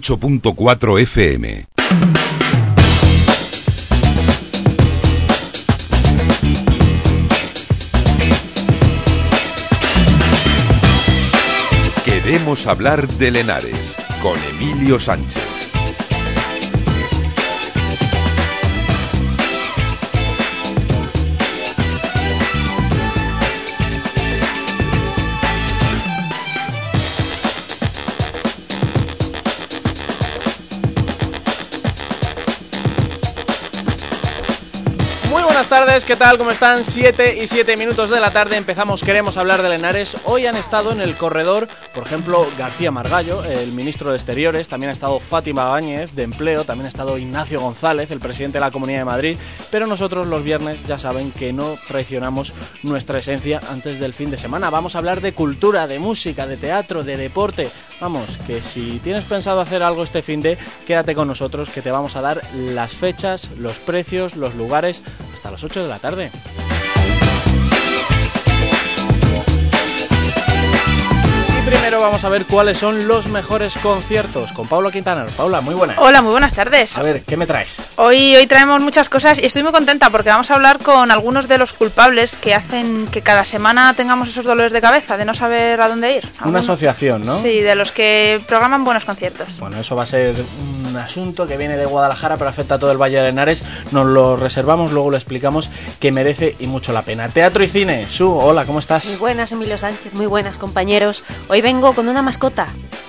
8.4 FM. Queremos hablar de Lenares con Emilio Sánchez. Buenas tardes, ¿qué tal? ¿Cómo están? 7 y 7 minutos de la tarde empezamos Queremos hablar de Lenares. Hoy han estado en el corredor, por ejemplo, García Margallo, el ministro de Exteriores, también ha estado Fátima Báñez, de Empleo, también ha estado Ignacio González, el presidente de la Comunidad de Madrid, pero nosotros los viernes ya saben que no traicionamos nuestra esencia antes del fin de semana. Vamos a hablar de cultura, de música, de teatro, de deporte. Vamos, que si tienes pensado hacer algo este fin de, quédate con nosotros que te vamos a dar las fechas, los precios, los lugares hasta las 8 de la tarde. Primero vamos a ver cuáles son los mejores conciertos con Paula Quintana. Paula, muy buena. Hola, muy buenas tardes. A ver, ¿qué me traes? Hoy, hoy traemos muchas cosas y estoy muy contenta porque vamos a hablar con algunos de los culpables que hacen que cada semana tengamos esos dolores de cabeza, de no saber a dónde ir. Una asociación, ¿no? Sí, de los que programan buenos conciertos. Bueno, eso va a ser un asunto que viene de Guadalajara, pero afecta a todo el Valle de Henares. Nos lo reservamos, luego lo explicamos, que merece y mucho la pena. Teatro y cine. Su, hola, ¿cómo Muy estás? buenas, Emilio Sánchez, muy buenas, compañeros. Hoy vengo con una mascota.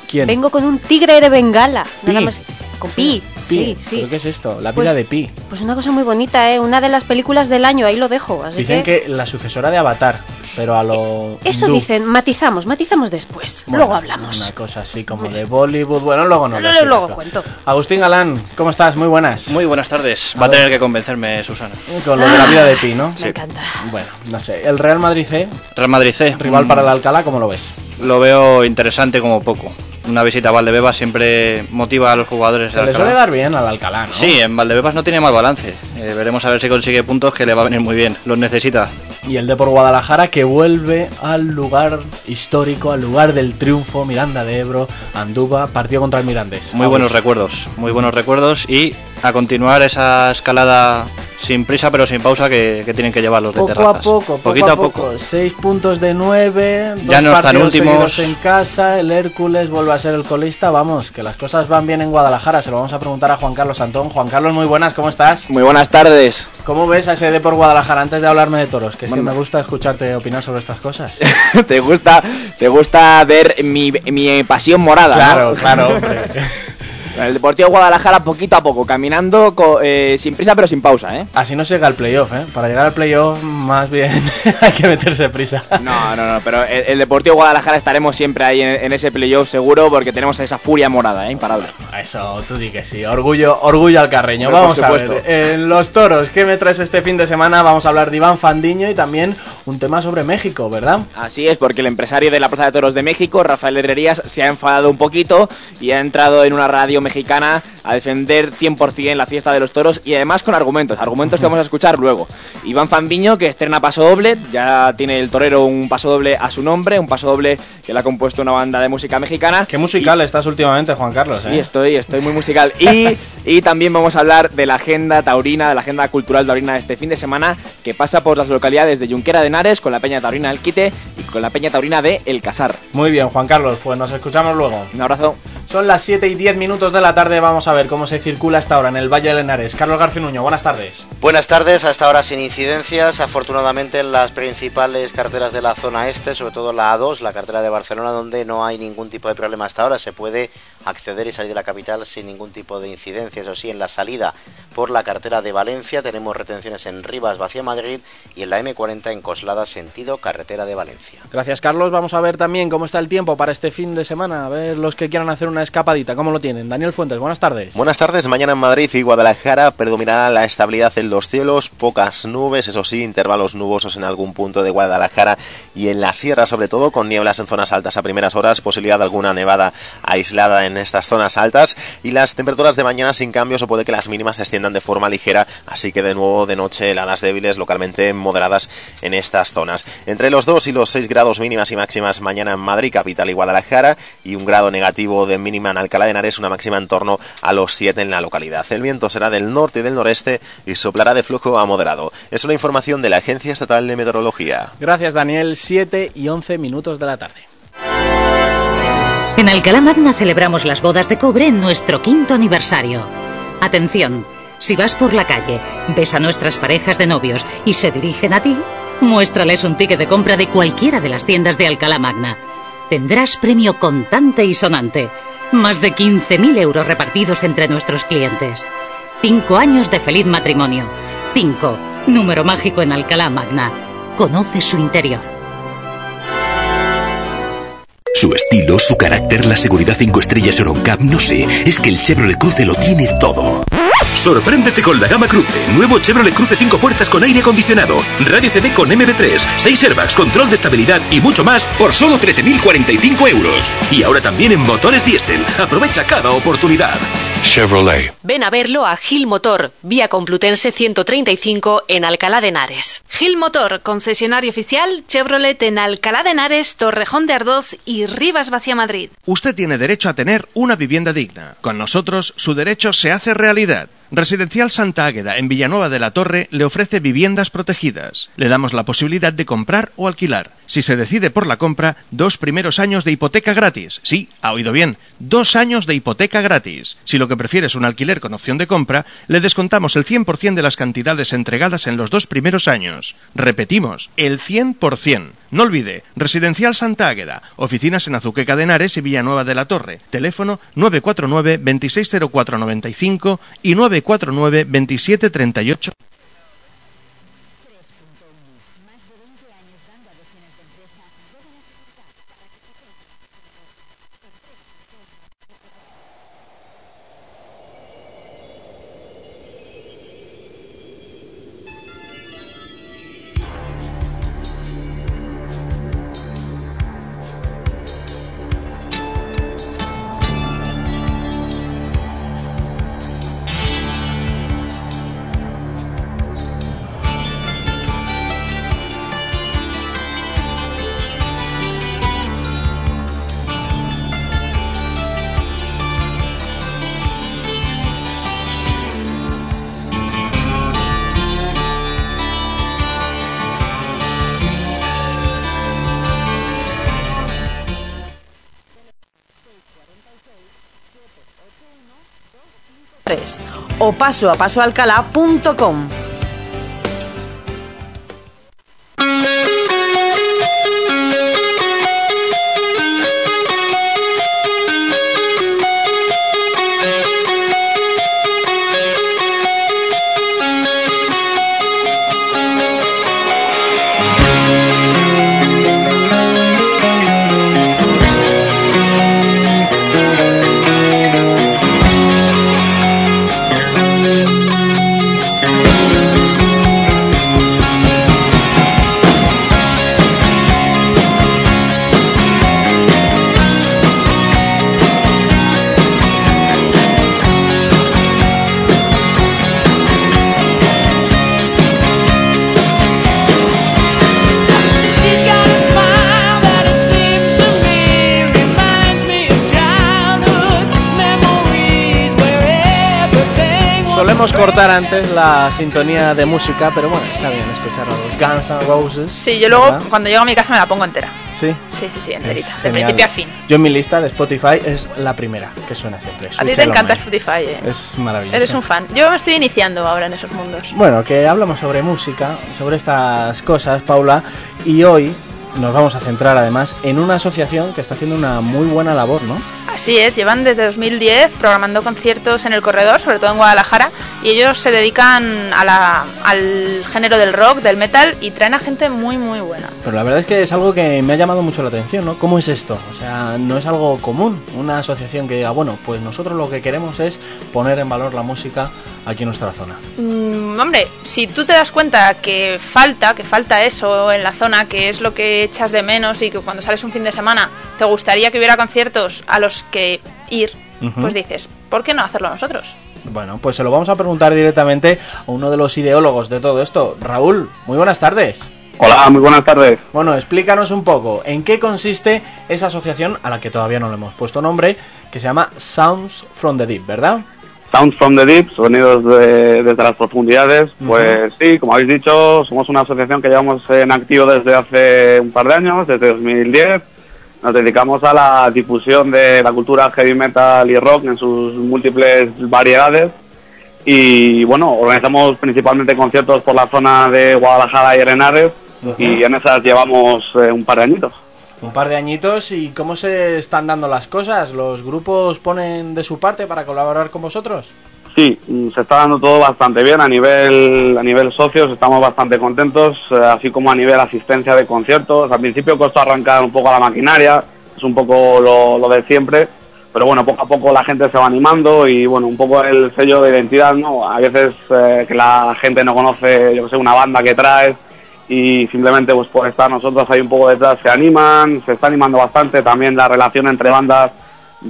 ¿Quién? Vengo con un tigre de Bengala. Nada más. Con Pi. Sí, sí. ¿Pero qué es esto? La Pues- vida de Pi. Pues una cosa muy bonita, ¿eh? Una de las películas del año, ahí lo dejo. Así Dicen que... que la sucesora de Avatar, pero a lo... Eso hindú. dicen, matizamos, matizamos después. Bueno, Luego hablamos. Una cosa así como de Bollywood. Bueno, luego no. Luego- luego cuento. Agustín Galán, ¿cómo estás? Muy buenas. Muy buenas tardes. A Va a tener que convencerme Susana. Con lo de la vida de Pi, ¿no? Me encanta. Bueno, no sé. El Real Madrid C, Real Madrid C. rival mm, para el Alcalá, ¿cómo lo ves? Lo veo interesante como poco. Una visita a Valdebebas siempre motiva a los jugadores Se le suele dar bien al Alcalá, ¿no? Sí, en Valdebebas no tiene mal balance. Eh, veremos a ver si consigue puntos que le va a venir muy bien. Los necesita. Y el de por Guadalajara que vuelve al lugar histórico, al lugar del triunfo, Miranda de Ebro, Anduba, partido contra el Mirandés. Muy buenos recuerdos. Muy buenos recuerdos. Y a continuar esa escalada sin prisa pero sin pausa que, que tienen que llevar los de Poco a terrazas. poco, poco Poquito a poco. Seis puntos de nueve, dos Ya no están últimos. en casa, el Hércules vuelve a ser el colista. Vamos, que las cosas van bien en Guadalajara. Se lo vamos a preguntar a Juan Carlos Antón. Juan Carlos, muy buenas, ¿cómo estás? Muy buenas tardes. ¿Cómo ves a ese de por Guadalajara antes de hablarme de toros? Que es que Bueno. me gusta escucharte opinar sobre estas cosas. ¿Te gusta, te gusta ver mi, mi pasión morada? ¿no? claro, El Deportivo Guadalajara poquito a poco, caminando eh, sin prisa pero sin pausa, ¿eh? Así no se llega al playoff, ¿eh? Para llegar al playoff, más bien hay que meterse prisa. No, no, no, pero el, el Deportivo Guadalajara estaremos siempre ahí en, en ese playoff seguro porque tenemos esa furia morada, ¿eh? Imparable. Eso, tú di que sí. Orgullo, orgullo al carreño. Vamos a ver. En los toros, ¿qué me traes este fin de semana? Vamos a hablar de Iván Fandiño y también un tema sobre México, ¿verdad? Así es, porque el empresario de la Plaza de Toros de México, Rafael Herrerías, se ha enfadado un poquito y ha entrado en una radio mexicana mexicana a defender 100% la fiesta de los toros y además con argumentos, argumentos que vamos a escuchar luego. Iván Fandiño, que estrena paso doble, ya tiene el torero un paso doble a su nombre, un paso doble que le ha compuesto una banda de música mexicana. Qué musical estás últimamente, Juan Carlos, Sí, ¿eh? estoy, estoy muy musical. Y, y también vamos a hablar de la agenda taurina, de la agenda cultural taurina de este fin de semana, que pasa por las localidades de Junquera de Henares, con la Peña Taurina del Quite y con la Peña Taurina de El Casar. Muy bien, Juan Carlos, pues nos escuchamos luego. Un abrazo. Son las 7 y 10 minutos de la tarde, vamos a ver cómo se circula hasta ahora en el Valle de Henares. Carlos García Nuño, buenas tardes. Buenas tardes, hasta ahora sin incidencias, afortunadamente en las principales carreteras de la zona este, sobre todo la A2, la carretera de Barcelona, donde no hay ningún tipo de problema hasta ahora, se puede acceder y salir de la capital sin ningún tipo de incidencia, eso sí, en la salida por la carretera de Valencia tenemos retenciones en Rivas, hacia Madrid y en la M40 en Coslada, sentido carretera de Valencia. Gracias, Carlos. Vamos a ver también cómo está el tiempo para este fin de semana. A ver los que quieran hacer una escapadita. ¿Cómo lo tienen? Daniel Fuentes, buenas tardes. Buenas tardes. Mañana en Madrid y Guadalajara predominará la estabilidad en los cielos, pocas nubes, eso sí, intervalos nubosos en algún punto de Guadalajara y en la sierra, sobre todo con nieblas en zonas altas a primeras horas, posibilidad de alguna nevada aislada en estas zonas altas y las temperaturas de mañana sin cambios o puede que las mínimas desciendan de forma ligera, así que de nuevo de noche heladas débiles localmente moderadas en estas zonas. Entre los 2 y los 6 grados mínimas y máximas mañana en Madrid, capital y Guadalajara y un grado negativo de mínima en Alcalá de Henares, una máxima en torno a los 7 en la localidad. El viento será del norte y del noreste y soplará de flujo a moderado. Es una información de la Agencia Estatal de Meteorología. Gracias Daniel, 7 y 11 minutos de la tarde. En Alcalá Magna celebramos las bodas de cobre en nuestro quinto aniversario. Atención, si vas por la calle, ves a nuestras parejas de novios y se dirigen a ti, muéstrales un ticket de compra de cualquiera de las tiendas de Alcalá Magna. Tendrás premio contante y sonante. Más de 15.000 euros repartidos entre nuestros clientes. Cinco años de feliz matrimonio. Cinco. Número mágico en Alcalá Magna. Conoce su interior. Su estilo, su carácter, la seguridad 5 estrellas Euroncap, no sé, es que el Chevrolet Cruze lo tiene todo. Sorpréndete con la gama Cruce, nuevo Chevrolet Cruze 5 puertas con aire acondicionado, radio CD con MB3, 6 airbags, control de estabilidad y mucho más por solo 13.045 euros. Y ahora también en motores diésel. Aprovecha cada oportunidad. Chevrolet. Ven a verlo a Gil Motor, vía Complutense 135 en Alcalá de Henares. Gil Motor, concesionario oficial Chevrolet en Alcalá de Henares, Torrejón de Ardoz y Rivas Vacia Madrid. Usted tiene derecho a tener una vivienda digna. Con nosotros, su derecho se hace realidad. Residencial Santa Águeda en Villanueva de la Torre le ofrece viviendas protegidas. Le damos la posibilidad de comprar o alquilar. Si se decide por la compra, dos primeros años de hipoteca gratis. Sí, ha oído bien, dos años de hipoteca gratis. Si lo que prefiere es un alquiler con opción de compra, le descontamos el 100% de las cantidades entregadas en los dos primeros años. Repetimos, el 100%. No olvide, Residencial Santa Águeda, oficinas en Azuqueca de Henares y Villanueva de la Torre. Teléfono 949 260495 y 949 2738. O paso. Cortar antes la sintonía de música, pero bueno, está bien escuchar a los Guns N' Roses. Sí, yo luego ¿verdad? cuando llego a mi casa me la pongo entera. Sí. Sí, sí, sí, enterita, Es de genial. principio a fin. Yo en mi lista de Spotify es la primera que suena siempre. A ti te encanta. Spotify, eh. Es maravilloso. Eres un fan. Yo me estoy iniciando ahora en esos mundos. Bueno, que hablamos sobre música, sobre estas cosas, Paula, y hoy nos vamos a centrar además en una asociación que está haciendo una muy buena labor, ¿no? Así es, llevan desde 2010 programando conciertos en el corredor, sobre todo en Guadalajara, y ellos se dedican a la- al género del rock, del metal, y traen a gente muy, muy buena. Pero la verdad es que es algo que me ha llamado mucho la atención, ¿no? ¿Cómo es esto? O sea, no es algo común, una asociación que diga, bueno, pues nosotros lo que queremos es poner en valor la música aquí en nuestra zona. Mm, hombre, si tú te das cuenta que falta, que falta eso en la zona, que es lo que echas de menos y que cuando sales un fin de semana te gustaría que hubiera conciertos a los que ir, pues dices, ¿por qué no hacerlo nosotros? Bueno, pues se lo vamos a preguntar directamente a uno de los ideólogos de todo esto. Raúl, muy buenas tardes. Hola, muy buenas tardes. Bueno, explícanos un poco en qué consiste esa asociación a la que todavía no le hemos puesto nombre, que se llama Sounds from the Deep, ¿verdad? Sounds from the Deep, sonidos de- desde las profundidades. Pues sí, como habéis dicho, somos una asociación que llevamos en activo desde hace un par de años, desde 2010. Nos dedicamos a la difusión de la cultura heavy metal y rock en sus múltiples variedades. Y bueno, organizamos principalmente conciertos por la zona de Guadalajara y Arenares. Y en esas llevamos eh, un par de añitos. Un par de añitos y cómo se están dando las cosas. ¿Los grupos ponen de su parte para colaborar con vosotros? Sí, mm, se está dando todo bastante bien a nivel a nivel socios, estamos bastante contentos, eh, así como a nivel asistencia de conciertos. Al principio costó arrancar un poco la maquinaria, es un poco lo, lo de siempre, pero bueno, poco a poco la gente se va animando y bueno, un poco el sello de identidad, ¿no? A veces eh, que la gente no conoce, yo que sé, una banda que traes y simplemente pues por estar nosotros ahí un poco detrás se animan, se está animando bastante también la relación entre bandas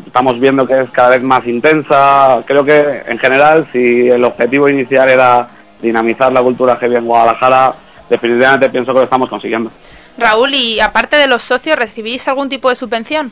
estamos viendo que es cada vez más intensa. Creo que en general, si el objetivo inicial era dinamizar la cultura heavy en Guadalajara, definitivamente pienso que lo estamos consiguiendo. Raúl, y aparte de los socios, ¿recibís algún tipo de subvención?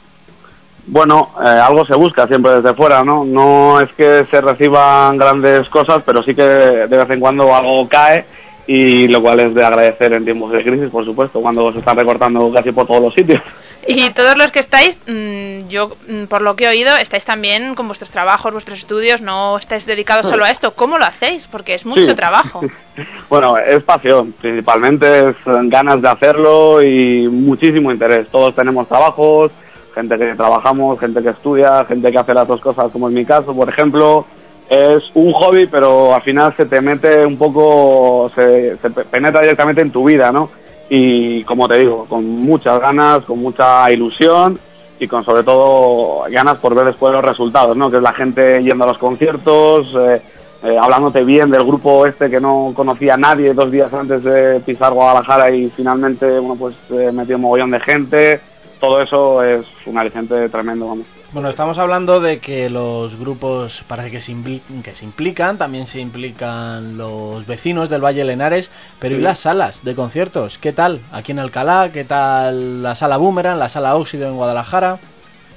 Bueno, eh, algo se busca siempre desde fuera, ¿no? No es que se reciban grandes cosas, pero sí que de vez en cuando algo cae y lo cual es de agradecer en tiempos de crisis, por supuesto, cuando se están recortando casi por todos los sitios. Y todos los que estáis, mm, yo mm, por lo que he oído, estáis también con vuestros trabajos, vuestros estudios, no estáis dedicados solo a esto. ¿Cómo lo hacéis? Porque es mucho Sí. trabajo. Bueno, es pasión, principalmente es ganas de hacerlo y muchísimo interés. Todos tenemos trabajos, gente que trabajamos, gente que estudia, gente que hace las dos cosas, como en mi caso, por ejemplo. Es un hobby, pero al final se te mete un poco, se, se pe- penetra directamente en tu vida, ¿no? Y como te digo, con muchas ganas, con mucha ilusión y con sobre todo ganas por ver después los resultados, ¿no? Que es la gente yendo a los conciertos, eh, eh, hablándote bien del grupo este que no conocía a nadie dos días antes de pisar Guadalajara y finalmente, bueno, pues eh, metió un mogollón de gente. Todo eso es un aliciente tremendo, vamos. Bueno, estamos hablando de que los grupos parece que se, que se implican, también se implican los vecinos del Valle Lenares, pero ¿y las salas de conciertos? ¿Qué tal? Aquí en Alcalá, ¿qué tal la sala Boomerang, la sala Óxido en Guadalajara?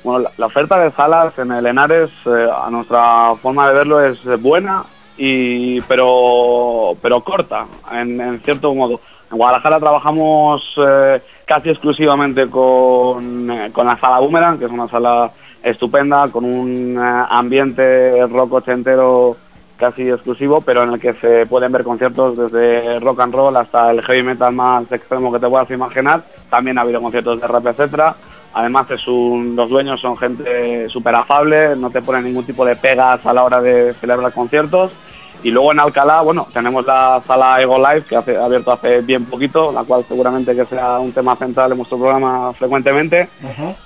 Bueno, la, la oferta de salas en el Henares, eh, a nuestra forma de verlo, es buena, y pero, pero corta, en, en cierto modo. En Guadalajara trabajamos eh, casi exclusivamente con, eh, con la sala Boomerang, que es una sala estupenda, con un eh, ambiente rock ochentero casi exclusivo, pero en el que se pueden ver conciertos desde rock and roll hasta el heavy metal más extremo que te puedas imaginar. También ha habido conciertos de rap, etcétera. Además es un, los dueños son gente súper afable, no te ponen ningún tipo de pegas a la hora de celebrar conciertos. Y luego en Alcalá, bueno, tenemos la sala Ego Live que hace, ha abierto hace bien poquito, la cual seguramente que sea un tema central en nuestro programa frecuentemente.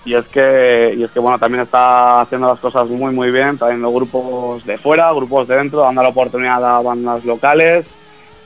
Y es que, y es que bueno, también está haciendo las cosas muy muy bien, trayendo grupos de fuera, grupos de dentro, dando la oportunidad a bandas locales.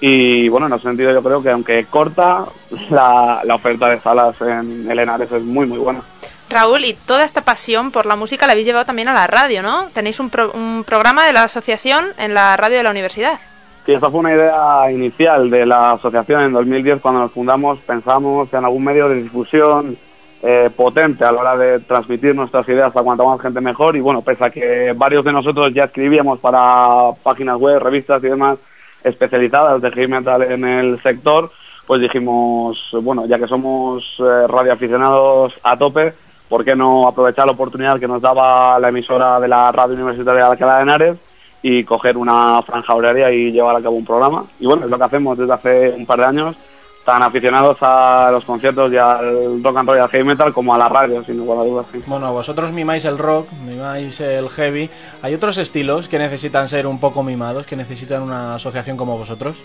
Y bueno, en ese sentido yo creo que aunque corta, la, la oferta de salas en el Henares es muy muy buena. Raúl, y toda esta pasión por la música la habéis llevado también a la radio, ¿no? Tenéis un, pro- un programa de la asociación en la radio de la universidad. Sí, esa fue una idea inicial de la asociación en 2010 cuando nos fundamos. Pensamos en algún medio de difusión eh, potente a la hora de transmitir nuestras ideas a cuanta más gente mejor. Y bueno, pese a que varios de nosotros ya escribíamos para páginas web, revistas y demás especializadas de heavy metal en el sector, pues dijimos, bueno, ya que somos eh, radioaficionados a tope, ¿por qué no aprovechar la oportunidad que nos daba la emisora de la radio universitaria de Alcalá de Henares y coger una franja horaria y llevar a cabo un programa? Y bueno, es lo que hacemos desde hace un par de años, tan aficionados a los conciertos y al rock and roll y al heavy metal como a la radio, sin lugar a dudas. sí. Bueno, vosotros mimáis el rock, mimáis el heavy. ¿Hay otros estilos que necesitan ser un poco mimados, que necesitan una asociación como vosotros?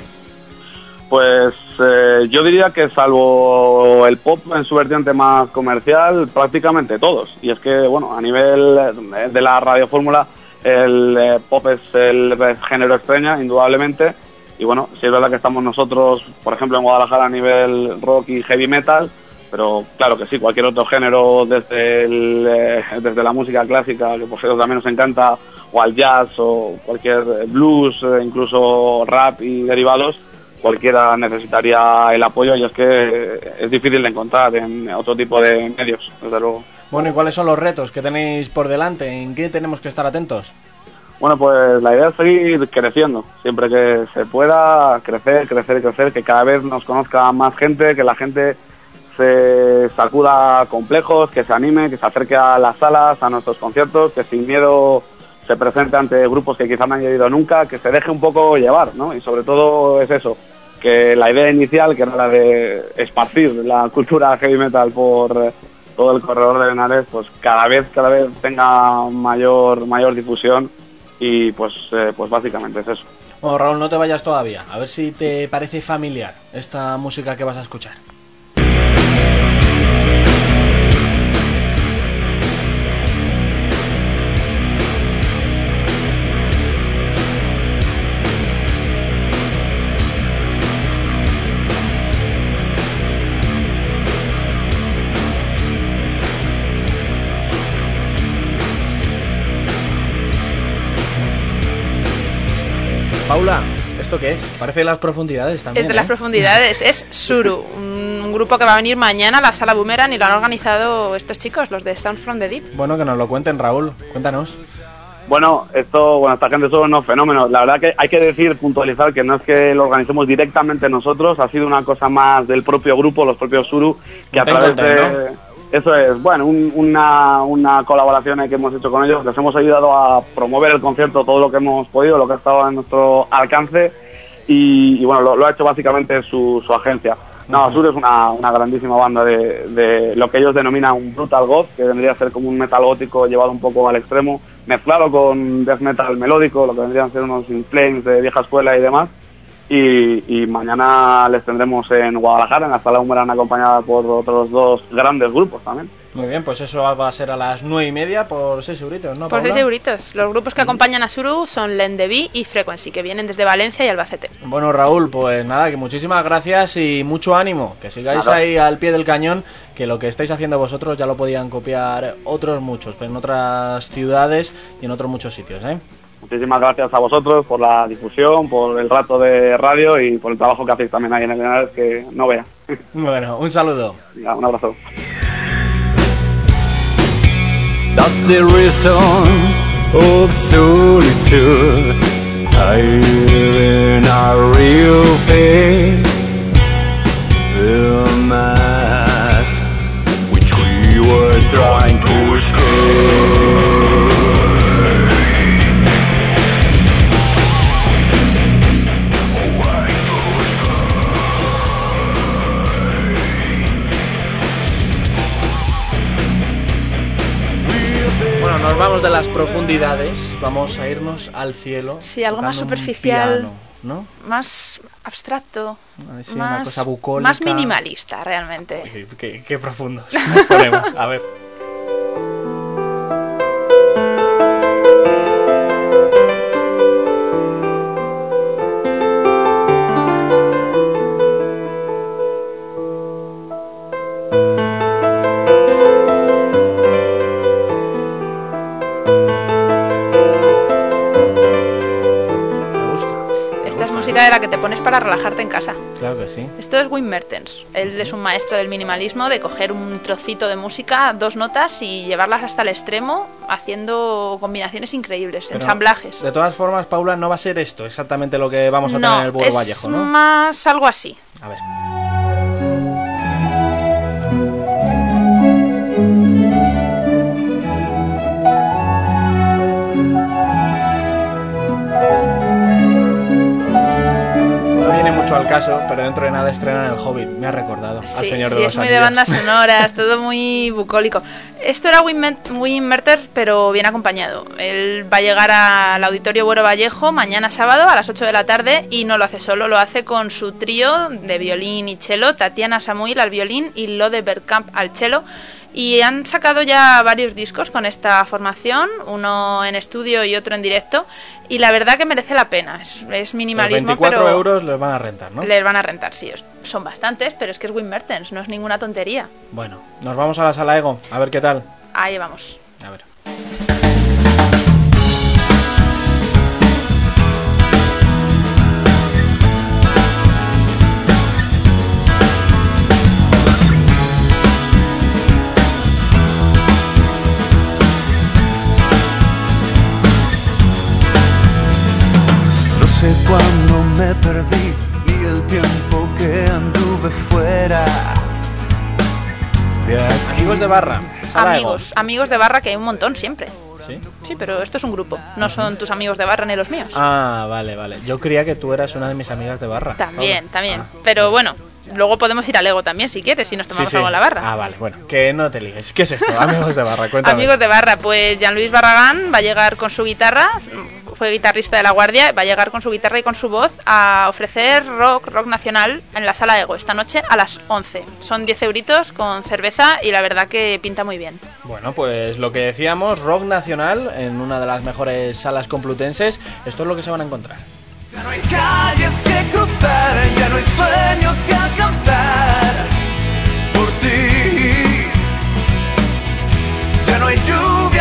Pues eh, yo diría que salvo el pop en su vertiente más comercial, prácticamente todos. Y es que, bueno, a nivel eh, de la radiofórmula, el eh, pop es el género estrella, indudablemente. Y bueno, sí es verdad que estamos nosotros, por ejemplo, en Guadalajara a nivel rock y heavy metal, pero claro que sí, cualquier otro género desde, el, eh, desde la música clásica, que por cierto también nos encanta, o al jazz, o cualquier blues, incluso rap y derivados, cualquiera necesitaría el apoyo y es que es difícil de encontrar en otro tipo de medios, desde luego. Bueno, ¿y cuáles son los retos que tenéis por delante? ¿En qué tenemos que estar atentos? Bueno, pues la idea es seguir creciendo, siempre que se pueda, crecer, crecer, crecer, que cada vez nos conozca más gente, que la gente se sacuda complejos, que se anime, que se acerque a las salas, a nuestros conciertos, que sin miedo se presente ante grupos que quizá no han ido nunca, que se deje un poco llevar, ¿no? Y sobre todo es eso, que la idea inicial, que era la de esparcir la cultura heavy metal por eh, todo el corredor de Benares, pues cada vez, cada vez tenga mayor, mayor difusión y pues, eh, pues básicamente es eso. Bueno, Raúl, no te vayas todavía. A ver si te parece familiar esta música que vas a escuchar. ¿Esto qué es? Parece las profundidades también. Es de ¿eh? las profundidades. Es Suru, un grupo que va a venir mañana a la sala Boomerang y lo han organizado estos chicos, los de Sounds from the Deep. Bueno, que nos lo cuenten, Raúl. Cuéntanos. Bueno, esto, bueno, esta gente son unos fenómenos. La verdad que hay que decir, puntualizar, que no es que lo organicemos directamente nosotros, ha sido una cosa más del propio grupo, los propios Suru, que a través de... Eso es, bueno, un- una, una colaboración que hemos hecho con ellos, les hemos ayudado a promover el concierto todo lo que hemos podido, lo que ha estado a nuestro alcance y, y bueno, lo, lo ha hecho básicamente su, su agencia. No, Sur es una, una grandísima banda de, de lo que ellos denominan un brutal goth, que vendría a ser como un metal gótico llevado un poco al extremo, mezclado con death metal melódico, lo que vendrían a ser unos In Flames de vieja escuela y demás. Y, y mañana les tendremos en Guadalajara, en la sala Humerán, acompañada por otros dos grandes grupos también. Muy bien, pues eso va a ser a las nueve y media por 6 euritos, ¿no? Por Paula? 6 euritos. Los grupos que acompañan a Suru son Lendevi y Frequency, que vienen desde Valencia y Albacete. Bueno, Raúl, pues nada, que muchísimas gracias y mucho ánimo. Que sigáis ahí al pie del cañón, que lo que estáis haciendo vosotros ya lo podían copiar otros muchos, pero en otras ciudades y en otros muchos sitios, ¿eh? Muchísimas gracias a vosotros por la difusión, por el rato de radio y por el trabajo que hacéis también ahí en el canal, que no vea. Bueno, un saludo. Venga, un abrazo. That's the reason of solitude. Hiding our real face, the mask which we were trying to escape. Nos vamos de las profundidades, vamos a irnos al cielo. Sí, algo más superficial. piano, ¿no? Más abstracto. Sí, una más, cosa bucólica. más minimalista, realmente. Qué, qué, qué profundos nos ponemos. A ver. Música de la que te pones para relajarte en casa. Claro que sí. Esto es Wim Mertens. Él es un maestro del minimalismo, de coger un trocito de música, dos notas y llevarlas hasta el extremo, haciendo combinaciones increíbles, Pero, ensamblajes. De todas formas, Paula, no va a ser esto exactamente lo que vamos a no, tener en el Burro es Vallejo, ¿no? más algo así. A ver. Caso, pero dentro de nada estrenan El Hobbit. Me ha recordado al Sí, Señor sí, de los es muy de Anillos. bandas sonoras, todo muy bucólico. Esto era Wim Merter, pero bien acompañado. Él va a llegar al Auditorio Buero Vallejo mañana sábado a las 8 de la tarde y no lo hace solo, lo hace con su trío de violín y cello, Tatiana Samuil al violín y Lode Bergkamp al cello. Y han sacado ya varios discos con esta formación, uno en estudio y otro en directo, y la verdad que merece la pena. Es, es Los minimalismo, 24 pero euros les van a rentar, ¿no? les van a rentar, sí. Son bastantes, pero es que es Wim Mertens, no es ninguna tontería. Bueno, nos vamos a la sala Ego, a ver qué tal. Ahí vamos. A ver. Sé cuándo me perdí ni el tiempo que anduve fuera de aquí. Amigos de barra. Amigos, amigos de barra que hay un montón siempre. ¿Sí? Sí, pero esto es un grupo, no son tus amigos de barra ni los míos. Ah, vale, vale. Yo creía que tú eras una de mis amigas de barra. También, Paula. también. Pero bueno, luego podemos ir al Ego también si quieres, si nos tomamos sí. algo en la barra. Ah, vale, bueno, que no te ligues. ¿Qué es esto? Amigos de barra, cuéntame. Amigos de barra, pues Jean-Luis Barragán va a llegar con su guitarra, fue guitarrista de La Guardia, va a llegar con su guitarra y con su voz a ofrecer rock, rock nacional en la sala Ego esta noche a las 11. Son 10 euritos con cerveza y la verdad que pinta muy bien. Bueno, pues lo que decíamos, rock nacional en una de las mejores salas complutenses. Esto es lo que se van a encontrar. Ya no hay calles que cruzar, ya no hay sueños que alcanzar por ti. Ya no hay lluvia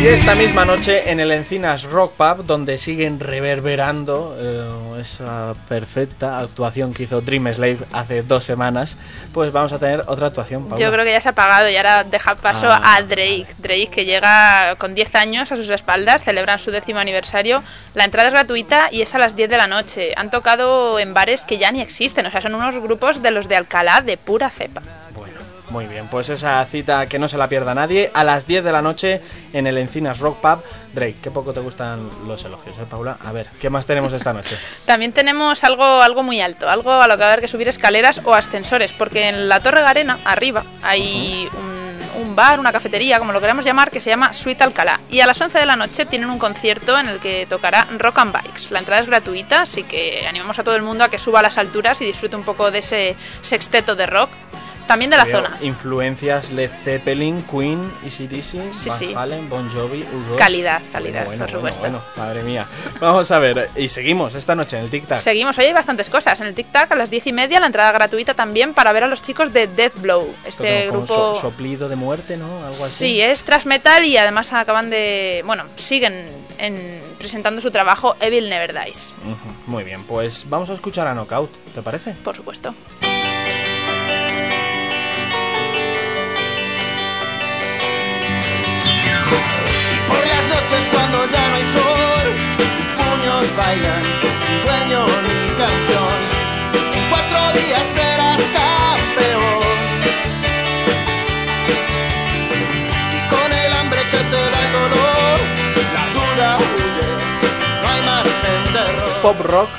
Y esta misma noche en el Encinas Rock Pub, donde siguen reverberando eh, esa perfecta actuación que hizo Dream Slave hace dos semanas, pues vamos a tener otra actuación. Paula. Yo creo que ya se ha apagado y ahora deja paso Ah. a Drake. Drake que llega con 10 años a sus espaldas, celebran su décimo aniversario. La entrada es gratuita y es a las 10 de la noche. Han tocado en bares que ya ni existen, o sea, son unos grupos de los de Alcalá de pura cepa. Muy bien, pues esa cita que no se la pierda nadie a las 10 de la noche en el Encinas Rock Pub. Drake, qué poco te gustan los elogios, ¿eh, Paula? A ver, ¿qué más tenemos esta noche? También tenemos algo, algo muy alto, algo a lo que va a haber que subir escaleras o ascensores, porque en la Torre Garena, arriba, hay un, un bar, una cafetería, como lo queramos llamar, que se llama Suite Alcalá. Y a las 11 de la noche tienen un concierto en el que tocará Rock and Bikes. La entrada es gratuita, así que animamos a todo el mundo a que suba a las alturas y disfrute un poco de ese sexteto de rock. También de la zona. Influencias Led Zeppelin, Queen, AC/DC, Sí, Van sí. Halen, Bon Jovi, U2. Calidad, calidad, Bueno, por bueno, supuesto. bueno, madre mía. Vamos a ver, y seguimos esta noche en el Tic Tac. Seguimos, hoy hay bastantes cosas. En el Tic Tac a las 10 y media la entrada gratuita también para ver a los chicos de Death Blow. Esto Este como grupo... so- soplido de muerte, ¿no? Algo así. Sí, es thrash metal y además acaban de... Bueno, siguen en- presentando su trabajo Evil Never Dies. Ujú, Muy bien, pues vamos a escuchar a Knockout, ¿te parece? Por supuesto. Cuando ya no hay sol, tus puños bailan sin dueño ni canción. En cuatro días serás campeón. Y con el hambre que te da el dolor, la duda huye, no hay margen de error. Pop Rock,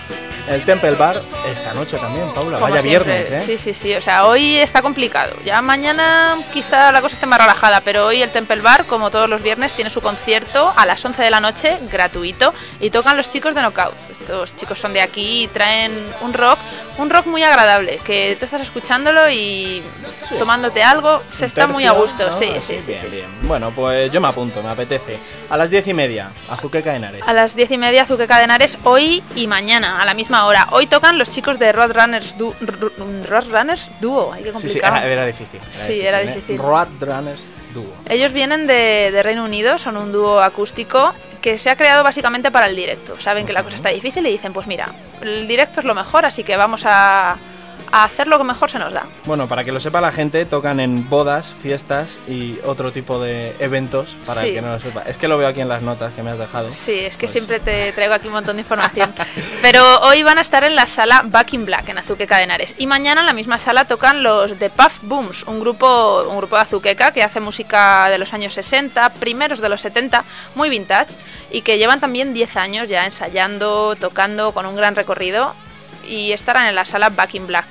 el Temple Bar, esta noche también, Paula. Como Vaya siempre. viernes, ¿eh? Sí, sí, sí. O sea, hoy está complicado. Ya mañana quizá la cosa esté más relajada, pero hoy el Temple Bar, como todos los viernes, tiene su concierto a las 11 de la noche, gratuito, y tocan los chicos de Knockout. Estos chicos son de aquí y traen un rock, un rock muy agradable, que tú estás escuchándolo y tomándote algo, se está muy a gusto. ¿no? Sí, Así, sí, sí. bien, sí. bien. Bueno, pues yo me apunto, me apetece. A las diez y media, Azuqueca Henares. A las diez y media, Zuqueca de Henares, hoy y mañana, a la misma hora. Hoy tocan los chicos de Roadrunners, du Ru- Roadrunners Duo. Hay que Sí, sí, era, era difícil. Sí, era ¿eh? difícil. Roadrunners Duo. Ellos vienen de, de Reino Unido, son un dúo acústico que se ha creado básicamente para el directo. Saben que la cosa está difícil y dicen, pues mira, el directo es lo mejor, así que vamos a, a hacer lo que mejor se nos da. Bueno, para que lo sepa la gente, tocan en bodas, fiestas y otro tipo de eventos, para Sí. el que no lo sepa. Es que lo veo aquí en las notas que me has dejado. Sí, es que siempre te traigo aquí un montón de información. Pero hoy van a estar en la sala Back in Black, en Azuqueca de Henares. Y mañana en la misma sala tocan los The Puff Booms, un grupo, un grupo de Azuqueca que hace música de los años 60, primeros de los 70, muy vintage, y que llevan también 10 años ya ensayando, tocando, con un gran recorrido, y estarán en la sala Back in Black.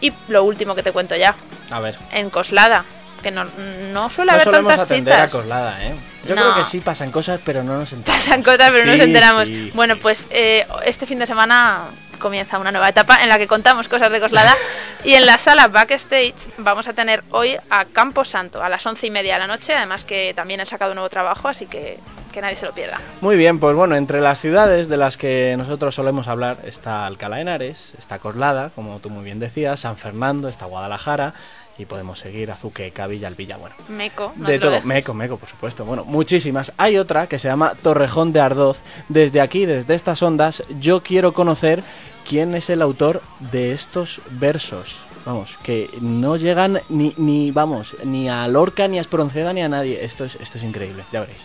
Y lo último que te cuento ya, A ver. en Coslada, que no, no suele No haber tantas citas. a Coslada, ¿eh? Yo No. creo que sí pasan cosas, pero no nos enteramos. pasan cosas, pero no nos enteramos. sí. Bueno, pues eh, este fin de semana comienza una nueva etapa en la que contamos cosas de Coslada y en la sala Backstage vamos a tener hoy a Campo Santo a las once y media de la noche, además que también han sacado un nuevo trabajo, así que que nadie se lo pierda. Muy bien, pues bueno, entre las ciudades de las que nosotros solemos hablar está Alcalá de Henares, está Coslada, como tú muy bien decías, San Fernando, está Guadalajara y podemos seguir Azuqueca, Villa, el Villa, bueno. Meco, no De te lo todo. Meco, Meco, por supuesto. Bueno, muchísimas. Hay otra que se llama Torrejón de Ardoz. Desde aquí, desde estas ondas, yo quiero conocer quién es el autor de estos versos. Vamos, que no llegan ni, ni vamos, ni a Lorca, ni a Espronceda, ni a nadie. Esto es, esto es increíble, ya veréis.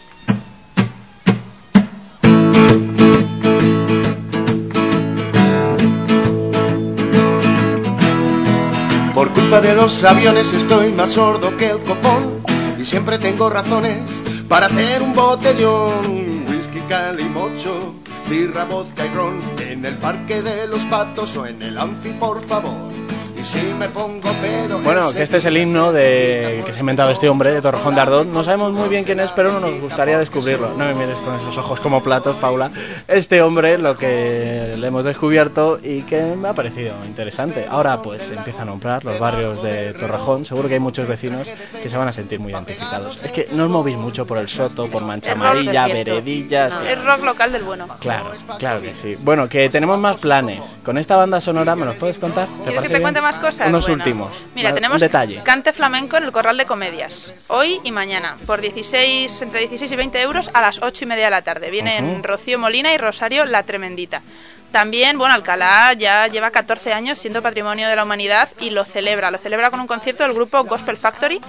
Por culpa de los aviones estoy más sordo que el copón y siempre tengo razones para hacer un botellón. Whisky, calimocho, birra, vodka y ron en el parque de los patos o en el anfi, por favor. Bueno, que este es el himno de que se ha inventado este hombre de Torrejón de Ardoz. No sabemos muy bien quién es, pero no nos gustaría descubrirlo. No me mires con esos ojos como platos, Paula. Este hombre, lo que le hemos descubierto y que me ha parecido interesante. Ahora, pues empieza a nombrar los barrios de Torrejón. Seguro que hay muchos vecinos que se van a sentir muy identificados. Es que no os movís mucho por el Soto, por Mancha Amarilla. Veredillas. No, es rock local del bueno. Claro, claro que sí. Bueno, que tenemos más planes. Con esta banda sonora, ¿me los puedes contar? ¿Te ¿Quieres que parece te bien? Más cosas? Unos Bueno, últimos. Mira, tenemos detalle. cante flamenco en el Corral de Comedias. Hoy y mañana, por 16, entre 16 y 20 euros a las 8 y media de la tarde. Vienen. Rocío Molina y Rosario La Tremendita. También, bueno, Alcalá ya lleva 14 años siendo patrimonio de la humanidad y lo celebra. Lo celebra con un concierto del grupo Gospel Factory,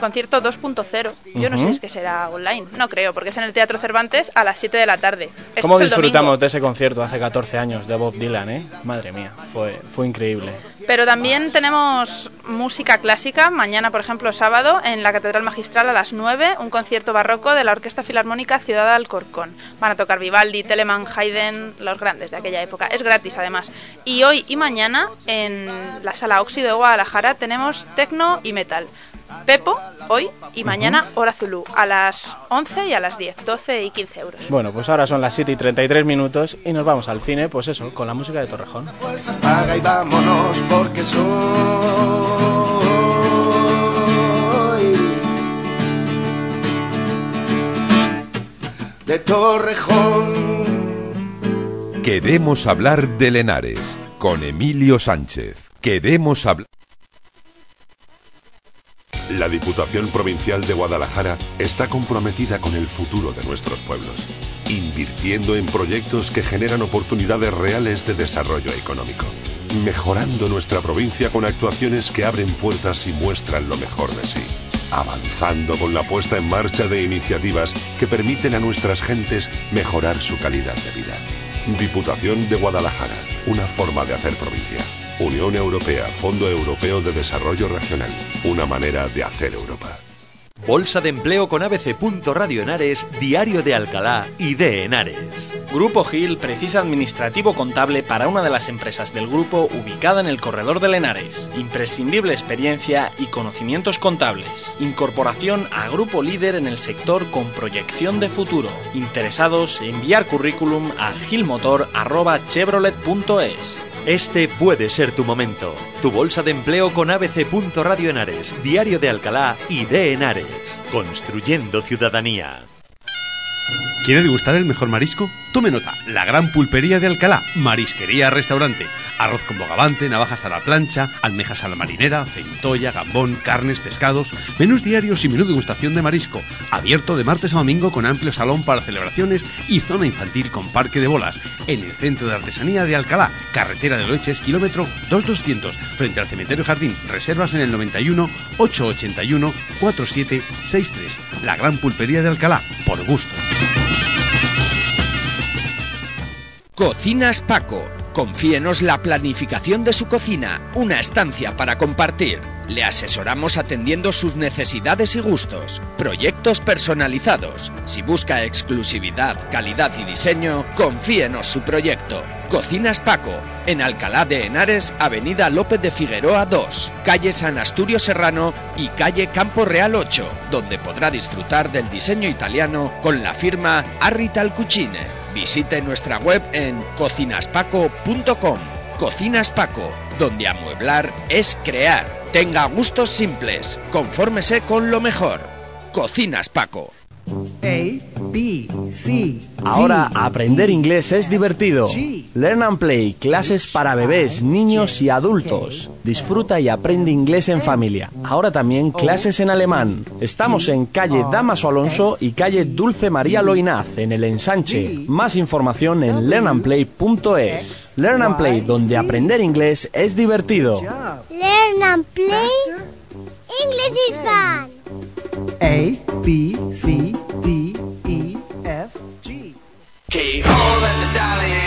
concierto 2.0. Yo no sé si es que será online, no creo, porque es en el Teatro Cervantes a las 7 de la tarde. Esto ¿Cómo es el domingo. disfrutamos de ese concierto hace 14 años de Bob Dylan, eh? Madre mía, fue, fue increíble. Pero también tenemos música clásica. Mañana, por ejemplo, sábado, en la Catedral Magistral a las 9, un concierto barroco de la Orquesta Filarmónica Ciudad de Alcorcón. Van a tocar Vivaldi, Telemann, Haydn, los grandes de aquella época. Es gratis, además. Y hoy y mañana, en la Sala Óxido de Guadalajara, tenemos tecno y metal. Pepo, hoy y mañana, Hora Zulu, a las 11 y a las 10, 12 y 15 euros. Bueno, pues ahora son las 7 y 33 minutos y nos vamos al cine, pues eso, con la música de Torrejón. Pues apaga y vámonos porque soy de Torrejón. Queremos hablar de Lenares con Emilio Sánchez. Queremos hablar. La Diputación Provincial de Guadalajara está comprometida con el futuro de nuestros pueblos, invirtiendo en proyectos que generan oportunidades reales de desarrollo económico, mejorando nuestra provincia con actuaciones que abren puertas y muestran lo mejor de sí, avanzando con la puesta en marcha de iniciativas que permiten a nuestras gentes mejorar su calidad de vida. Diputación de Guadalajara, una forma de hacer provincia. Unión Europea, Fondo Europeo de Desarrollo Regional, una manera de hacer Europa. Bolsa de empleo con ABC. Radio Henares, Diario de Alcalá y de Henares. Grupo Gil precisa administrativo contable para una de las empresas del grupo ubicada en el corredor de Lenares. Imprescindible experiencia y conocimientos contables. Incorporación a grupo líder en el sector con proyección de futuro. Interesados, enviar currículum a gilmotor.chevrolet.es. Este puede ser tu momento. Tu bolsa de empleo con ABC. Radio Henares, Diario de Alcalá y de Henares. Construyendo ciudadanía. ¿Quiere degustar el mejor marisco? Tome nota, la gran pulpería de Alcalá, marisquería, restaurante, arroz con bogavante, navajas a la plancha, almejas a la marinera, centolla, gambón, carnes, pescados, menús diarios y menú degustación de marisco, abierto de martes a domingo con amplio salón para celebraciones y zona infantil con parque de bolas, en el centro de artesanía de Alcalá, carretera de Loeches, kilómetro 2200, frente al cementerio jardín, reservas en el 91 881 4763, la gran pulpería de Alcalá, por gusto. Cocinas Paco. Confíenos la planificación de su cocina, una estancia para compartir. Le asesoramos atendiendo sus necesidades y gustos. Proyectos personalizados. Si busca exclusividad, calidad y diseño, confíenos su proyecto. Cocinas Paco, en Alcalá de Henares, Avenida López de Figueroa 2, calle San Asturio Serrano y calle Campo Real 8, donde podrá disfrutar del diseño italiano con la firma Arrital Cucine. Visite nuestra web en cocinaspaco.com. Cocinas Paco, donde amueblar es crear. Tenga gustos simples, confórmese con lo mejor. Cocinas Paco. A, B, C. Ahora aprender inglés es divertido. Learn and Play, clases para bebés, niños y adultos. Disfruta y aprende inglés en familia. Ahora también clases en alemán. Estamos en calle Damaso Alonso y calle Dulce María Loinaz, en el ensanche. Más información en learnandplay.es. Learn and Play, donde aprender inglés es divertido. Learn and play. English is fun. A, B, C, D, E, F, G. Keyhole at the dolly.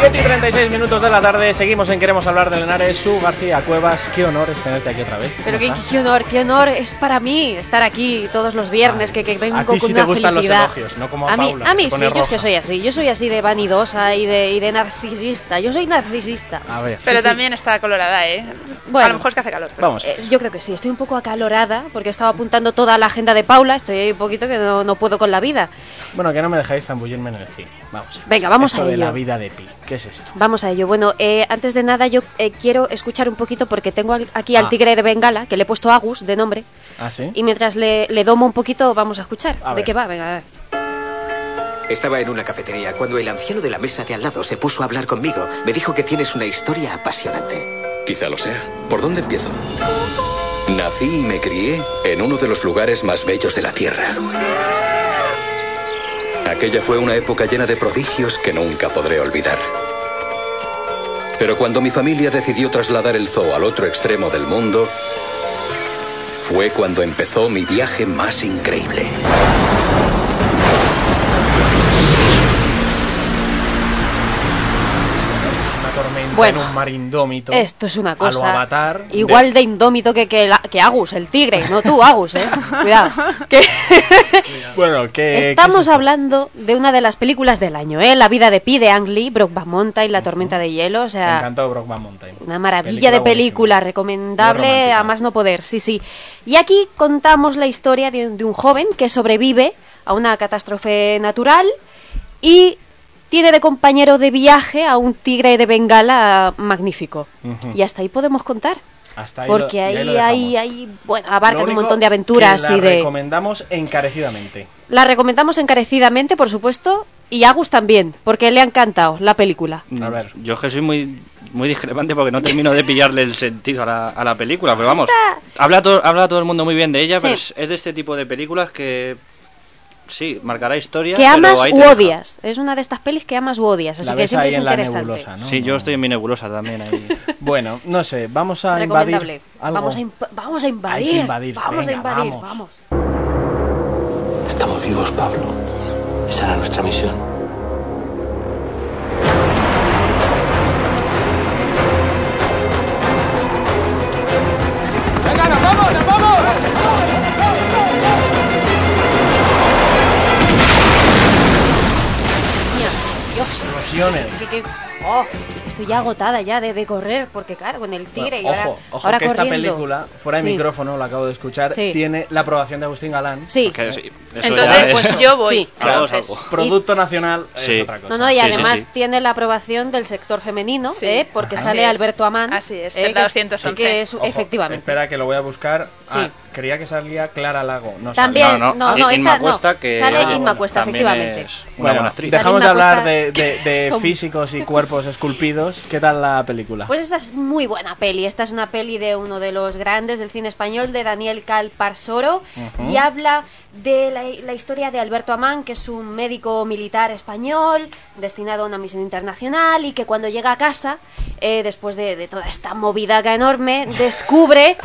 7 y 36 minutos de la tarde, seguimos en Queremos hablar de Lenares. Su García Cuevas, qué honor es tenerte aquí otra vez. Pero ¿Cómo qué, qué honor, qué honor es para mí estar aquí todos los viernes, que, que vengo a ti con sí una te gustan los felicidad. elogios, no como a a mí, Paula, a que mí sí, pone yo es que roja. soy así, yo soy así de vanidosa y de, y de narcisista, yo soy narcisista. A ver. Pero Sí, sí. también está colorada, ¿eh? Bueno. a lo mejor es que hace calor. pero- Vamos. Eh, yo creo que sí, estoy un poco acalorada porque he estado apuntando toda la agenda de Paula, estoy ahí un poquito que no, no puedo con la vida. Bueno, que no me dejáis zambullirme en el cine. Vamos. Venga, vamos Esto a de ello. la vida de Pi. ¿Qué es esto? Vamos a ello. Bueno, eh, antes de nada yo eh, quiero escuchar un poquito porque tengo al- aquí al Ah. tigre de Bengala, que le he puesto Agus de nombre, ¿Ah, sí? y mientras le, le domo un poquito vamos a escuchar. A ¿De ver. qué va? Venga, a ver. Estaba en una cafetería cuando el anciano de la mesa de al lado se puso a hablar conmigo. Me dijo que tienes una historia apasionante. Quizá lo sea. ¿Por dónde empiezo? Nací y me crié en uno de los lugares más bellos de la Tierra. Aquella fue una época llena de prodigios que nunca podré olvidar. Pero cuando mi familia decidió trasladar el zoo al otro extremo del mundo, fue cuando empezó mi viaje más increíble. Bueno, en un mar indómito. Esto es una A lo cosa Avatar. igual de indómito que, que, la- que Agus, el tigre, no tú, Agus, eh. Cuidado. Que- Bueno, que. Estamos hablando de una de las películas del año, ¿eh? La vida de Pi de Ang Lee, Brokeback Mountain, La tormenta de hielo, o Me sea, encantó Brockman Mountain. una maravilla Película de película, recomendable a más no poder, sí, sí. Y aquí contamos la historia de, de un joven que sobrevive a una catástrofe natural y tiene de compañero de viaje a un tigre de Bengala magnífico. Y hasta ahí podemos contar. Hasta ahí lo- Porque y ahí, ahí lo ahí, dejamos. ahí, bueno, abarca Lo un montón de aventuras que la y de... recomendamos encarecidamente. La recomendamos encarecidamente, por supuesto, y a Agus también, porque le ha encantado la película. A ver. Yo es que soy muy, muy discrepante porque no termino de pillarle el sentido a la, a la película. Pero vamos, habla, to- habla todo el mundo muy bien de ella, Sí. pero es, es de este tipo de películas que sí, marcará historia. Que pero amas ahí u odias. Es una de estas pelis que amas u odias, así La que ves siempre ahí es en la interesante. nebulosa, ¿no? Sí, yo estoy en mi nebulosa también ahí. Bueno, no sé, vamos a invadir algo. Vamos a, imp- vamos a invadir. Hay que invadir, Vamos venga, a invadir. vamos. vamos. Estamos vivos, Pablo. Esa era nuestra misión. ¡Venga, nos vamos, nos vamos! Dios. Explosiones. Qué, qué- Oh, estoy ya agotada ya de, de correr, porque claro, con el tigre y Bueno, ahora, ojo, ojo ahora que esta corriendo. película, fuera de Sí. micrófono, lo acabo de escuchar, Sí. tiene la aprobación de Agustín Galán. Sí. Porque sí, Entonces, pues es- yo voy. Sí. Claro, Algo es algo. producto nacional Sí. es otra cosa. No, no, y además sí. tiene la aprobación del sector femenino, Sí. ¿eh? porque Así sale es. Alberto Amán. Así es, ¿eh? Que 211. que es, Ojo, efectivamente. Espera que lo voy a buscar. Ah, Sí. Creía que salía Clara Lago. No También, sale. no, no, I- Inma esta no. Cuesta, que Sale oye, Inma Cuesta, efectivamente. es una Bueno, buena actriz. dejamos de hablar de, de- de Son- físicos y cuerpos esculpidos. ¿Qué tal la película? Pues esta es muy buena peli. Esta es una peli de uno de los grandes del cine español, de Daniel Calparsoro, Ujú. y habla de la, la historia de Alberto Amán, que es un médico militar español destinado a una misión internacional y que cuando llega a casa, eh, después de, de toda esta movidaga enorme, descubre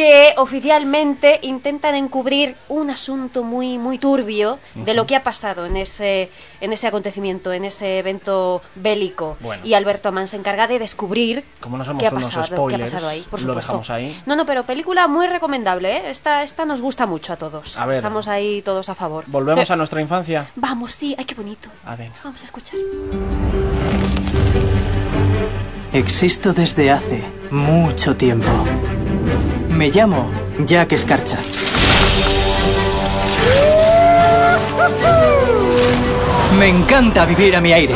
que oficialmente intentan encubrir un asunto muy muy turbio de lo que ha pasado en ese en ese acontecimiento, en ese evento bélico. Bueno. Y Alberto Amán se encarga de descubrir Como no somos qué ha unos pasado, qué ha spoilers, pasado ahí, por lo supuesto. dejamos ahí. No, no, pero película muy recomendable, ¿eh? Esta, esta nos gusta mucho a todos. A ver. Estamos ahí todos a favor. Volvemos Sí. a nuestra infancia. Vamos, sí, ay, qué bonito. A ver. Vamos a escuchar. Existo desde hace mucho tiempo. Me llamo Jack Escarcha. Me encanta vivir a mi aire.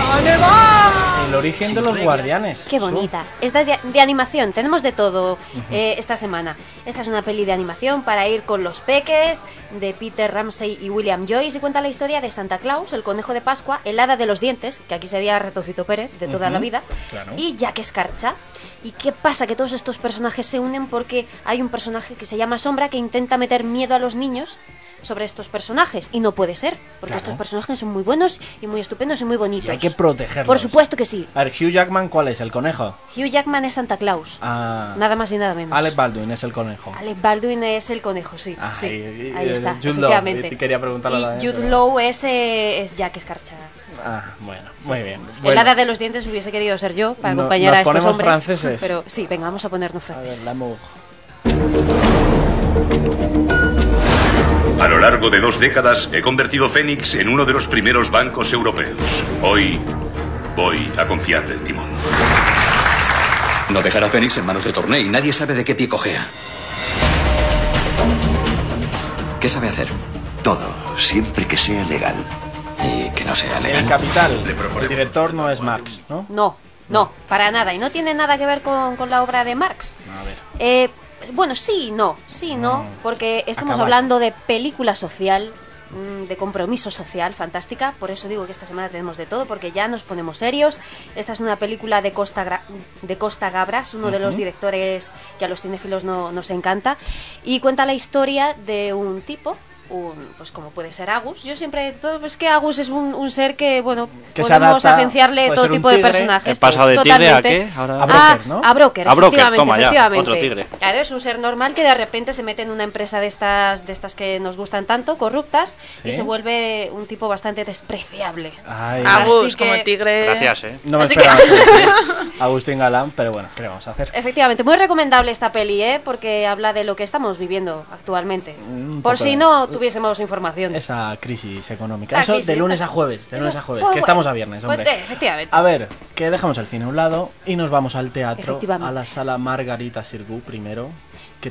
El origen de los guardianes. Qué bonita. Esta de, de animación, tenemos de todo eh, esta semana. Esta es una peli de animación para ir con los peques, de Peter Ramsey y William Joyce, y cuenta la historia de Santa Claus, el conejo de Pascua, el hada de los dientes, que aquí sería Retocito Pérez, de toda la vida, claro. y Jack Escarcha. ¿Y qué pasa? Que todos estos personajes se unen porque hay un personaje que se llama Sombra que intenta meter miedo a los niños sobre estos personajes y no puede ser porque Claro. estos personajes son muy buenos y muy estupendos y muy bonitos Y hay que protegerlos. por supuesto que sí A ver, Hugh Jackman, ¿cuál es? ¿El conejo? Hugh Jackman es Santa Claus. Ah, Nada más y nada menos. Alec Baldwin es el conejo. Alec Baldwin es el conejo, sí. Ah, sí. y- y- Ahí y- está, Jude Law, quería preguntarlo Y también, Jude pero- Law es, eh, es Jack Escarcha. Ah, bueno, muy bien. El hada de los dientes hubiese querido ser yo para No- acompañar ¿nos a estos ponemos hombres. franceses? Pero sí, venga, vamos a ponernos a ver, franceses. A lo largo de dos décadas he convertido Fénix en uno de los primeros bancos europeos. Hoy voy a confiarle el timón. No dejará a Fénix en manos de Tornei. Nadie sabe de qué pie cojea. ¿Qué sabe hacer? Todo, siempre que sea legal. Y que no sea El legal. capital, el director no es Max, ¿no? No, no, para nada. Y no tiene nada que ver con, con la obra de Marx. A ver. Eh, bueno, sí, y no, sí, y no, porque estamos Acabar. hablando de película social, mm, de compromiso social, fantástica. Por eso digo que esta semana tenemos de todo, porque ya nos ponemos serios. Esta es una película de Costa, Gra- de Costa Gabras, uno de los directores que a los cinéfilos no, nos encanta, y cuenta la historia de un tipo. Un, pues como puede ser Agus. Yo siempre, todo, pues que Agus es un, un ser que, bueno, Que podemos adapta, agenciarle todo tipo de personajes. He pasado de tigre a Totalmente. qué? Ahora- A broker, ¿no? A broker, A broker, efectivamente, toma ya, efectivamente. otro tigre. Claro, es un ser normal que de repente se mete en una empresa de estas, de estas que nos gustan tanto, corruptas, y se vuelve un tipo bastante despreciable. Ay, Agus, Así que- como tigre. Gracias, ¿eh? no me Así esperaba que- Agustín Galán, pero bueno, ¿qué le vamos a hacer? Efectivamente, muy recomendable esta peli, ¿eh? porque habla de lo que estamos viviendo actualmente. Por si no tuviésemos información. Esa crisis económica. La Eso crisis, de lunes a jueves, de lunes a jueves, Pues que bueno, estamos a viernes, pues, hombre. eh, efectivamente. A ver, que dejamos el cine a un lado y nos vamos al teatro, a la sala Margarita Sirgu primero.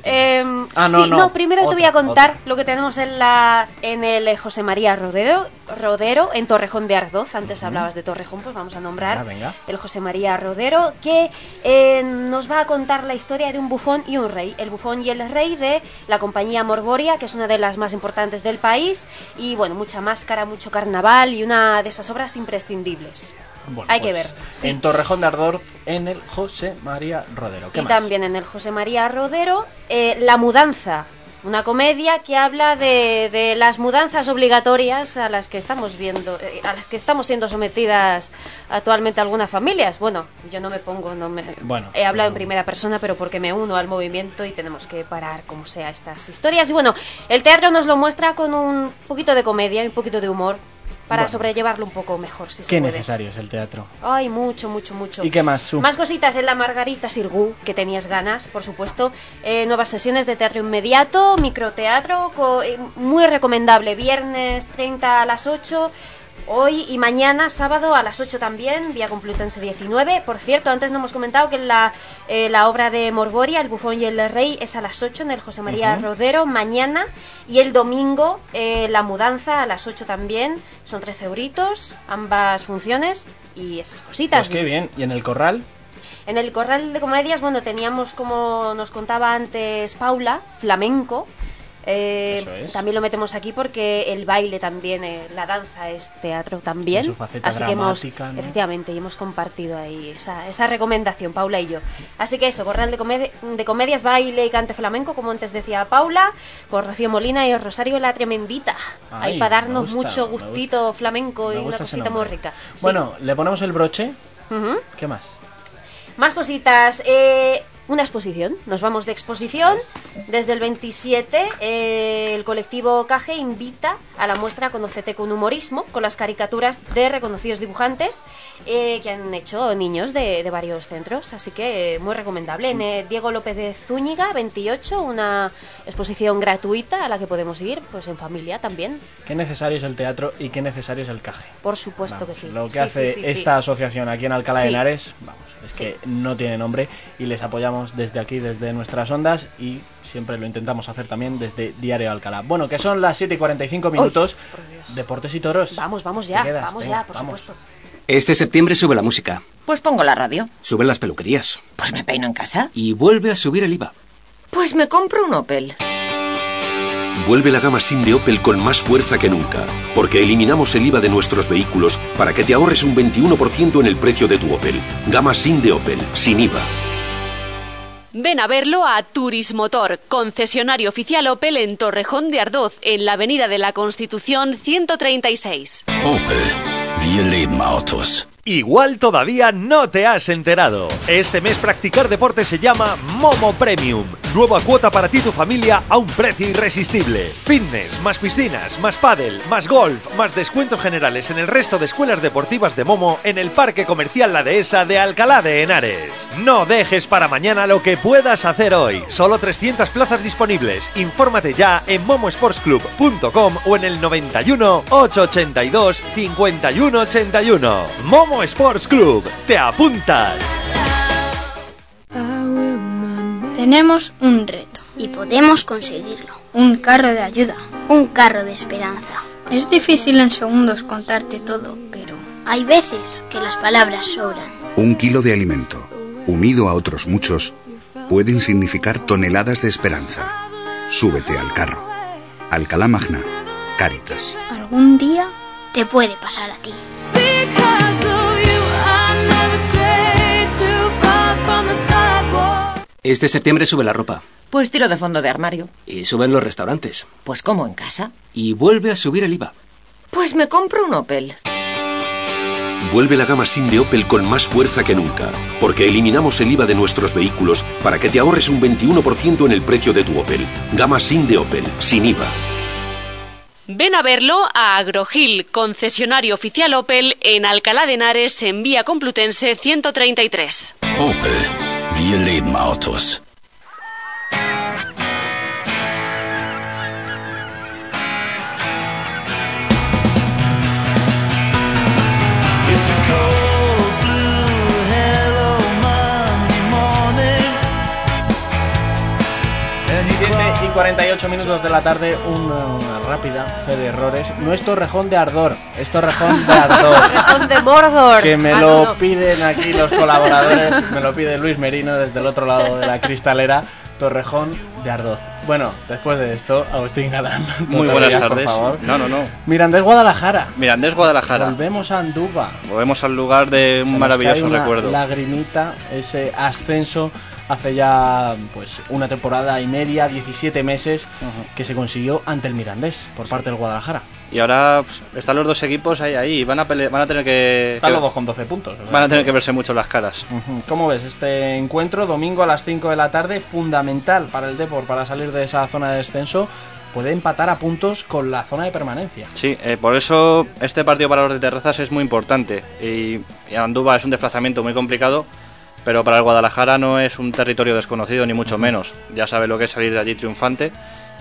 ¿Qué Eh, tienes? Ah, sí, primero te voy a contar otra. lo que tenemos en la en el eh, José María Rodero, Rodero en Torrejón de Ardoz. Antes hablabas de Torrejón, pues vamos a nombrar venga. el José María Rodero, que eh, nos va a contar la historia de un bufón y un rey. El bufón y el rey de la compañía Morboria, que es una de las más importantes del país. Y bueno, mucha máscara, mucho carnaval y una de esas obras imprescindibles. Bueno, Hay que pues, ver. sí. En Torrejón de Ardor, en el José María Rodero. ¿Qué y más? también en el José María Rodero, eh, La Mudanza, una comedia que habla de, de las mudanzas obligatorias a las que estamos viendo, eh, a las que estamos siendo sometidas actualmente algunas familias. Bueno, yo no me pongo, no me Bueno, he hablado en primera persona, pero porque me uno al movimiento y tenemos que parar como sea estas historias. Y bueno, el teatro nos lo muestra con un poquito de comedia y un poquito de humor para Bueno. sobrellevarlo un poco mejor, si se Qué puede. necesario es el teatro. Ay, mucho, mucho, mucho. ¿Y qué más, Su? Más cositas en la Margarita Sirgu, que tenías ganas, por supuesto. Eh, nuevas sesiones de teatro inmediato, microteatro, co- eh, muy recomendable. Viernes 30 a las 8, Hoy y mañana, sábado, a las 8 también, Vía Complutense 19. Por cierto, antes no hemos comentado que la, eh, la obra de Morboria, El Bufón y el Rey, es a las 8 en el José María. Rodero, mañana. Y el domingo, eh, La Mudanza, a las 8 también. Son 13 euritos, ambas funciones y esas cositas. Pues qué bien. ¿Y en el corral? En el corral de comedias, bueno, teníamos como nos contaba antes Paula, flamenco. Eh, es. También lo metemos aquí porque el baile también, eh, la danza es teatro también. Su faceta Así que hemos, ¿no? efectivamente, y hemos compartido ahí esa, esa recomendación, Paula y yo. Así que eso, corral de, comedi- de comedias, baile y cante flamenco, como antes decía Paula, con Rocío Molina y Rosario la Tremendita. Ay, ahí para darnos gusta, mucho gustito flamenco Me y una cosita muy rica. Sí. Bueno, le ponemos el broche. Ujú. ¿Qué más? Más cositas. eh, una exposición. Nos vamos de exposición. Desde el 27, eh, el colectivo Caje invita a la muestra Conocete con humorismo, con las caricaturas de reconocidos dibujantes eh, que han hecho niños de, de varios centros. Así que eh, muy recomendable. En eh, Diego López de Zúñiga, 28, una exposición gratuita a la que podemos ir, pues en familia también. Qué necesario es el teatro y qué necesario es el caje. Por supuesto Vamos, que sí. Lo que Sí, hace sí, sí, sí. esta asociación aquí en Alcalá de. Henares, vamos, es que no tiene nombre y les apoyamos desde aquí, desde nuestras ondas y siempre lo intentamos hacer también desde Diario Alcalá. Bueno, que son las 7 y 45 minutos. Deportes y toros. Vamos, vamos ya, vamos Venga, ya, por vamos. supuesto. Este septiembre sube la música, Pues pongo la radio. suben las peluquerías Pues me peino en casa. y vuelve a subir el IVA. Pues me compro un Opel. Vuelve la gama SIN de Opel con más fuerza que nunca, porque eliminamos el IVA de nuestros vehículos para que te ahorres un 21% en el precio de tu Opel. Gama SIN de Opel, sin IVA. Ven a verlo a Turismotor, concesionario oficial Opel en Torrejón de Ardoz, en la Avenida de la Constitución 136. Opel, wir leben. Igual todavía no te has enterado. Este mes practicar deporte se llama Momo Premium. Nueva cuota para ti y tu familia a un precio irresistible. Fitness, más piscinas, más pádel, más golf, más descuentos generales en el resto de escuelas deportivas de Momo en el Parque Comercial La Dehesa de Alcalá de Henares. No dejes para mañana lo que puedas hacer hoy. Solo 300 plazas disponibles. Infórmate ya en momosportsclub.com o en el 91 882 5181. Momo Sports Club. ¿Te apuntas? Tenemos un reto. Y podemos conseguirlo. Un carro de ayuda. Un carro de esperanza. Es difícil en segundos contarte todo, pero... Hay veces que las palabras sobran. Un kilo de alimento, unido a otros muchos, pueden significar toneladas de esperanza. Súbete al carro. Alcalá Magna, Cáritas. Algún día te puede pasar a ti. Este septiembre sube la ropa Pues tiro de fondo de armario. y suben los restaurantes Pues como en casa. y vuelve a subir el IVA. Pues me compro un Opel. Vuelve la gama SIN de Opel con más fuerza que nunca, porque eliminamos el IVA de nuestros vehículos para que te ahorres un 21% en el precio de tu Opel. Gama SIN de Opel, sin IVA. Ven a verlo a Agrogil, concesionario oficial Opel en Alcalá de Henares, en Vía Complutense 133. Opel, wir leben Autos. 48 minutos de la tarde, una, una rápida fe de errores. No es Torrejón de Ardor, es Torrejón de Ardor. Torrejón de Mordor. Que me Ah, lo no, piden aquí los colaboradores, me lo pide Luis Merino desde el otro lado de la cristalera, Torrejón de Ardoz. Bueno, después de esto, Agustín Galán. no Muy buenas rías, por tardes. favor. No, no, no. Mirandés Guadalajara. Mirandés Guadalajara. Volvemos a Andúba. Volvemos al lugar de Se un nos maravilloso cae una recuerdo. Lagrimita, ese ascenso hace ya pues una temporada y media, 17 meses, que se consiguió ante el Mirandés por parte del Guadalajara. Y ahora pues, están los dos equipos ahí, ahí. y Van a, pele- van a tener que. Están que- los dos con 12 puntos. o sea. Van a tener que verse mucho las caras. ¿Cómo ves este encuentro? Domingo a las 5 de la tarde, fundamental para el Depor para salir de esa zona de descenso. Puede empatar a puntos con la zona de permanencia. Sí, eh, por eso este partido para los de Terrazas es muy importante. Y, y Andúba es un desplazamiento muy complicado, pero para el Guadalajara no es un territorio desconocido, ni mucho menos. Ya sabe lo que es salir de allí triunfante.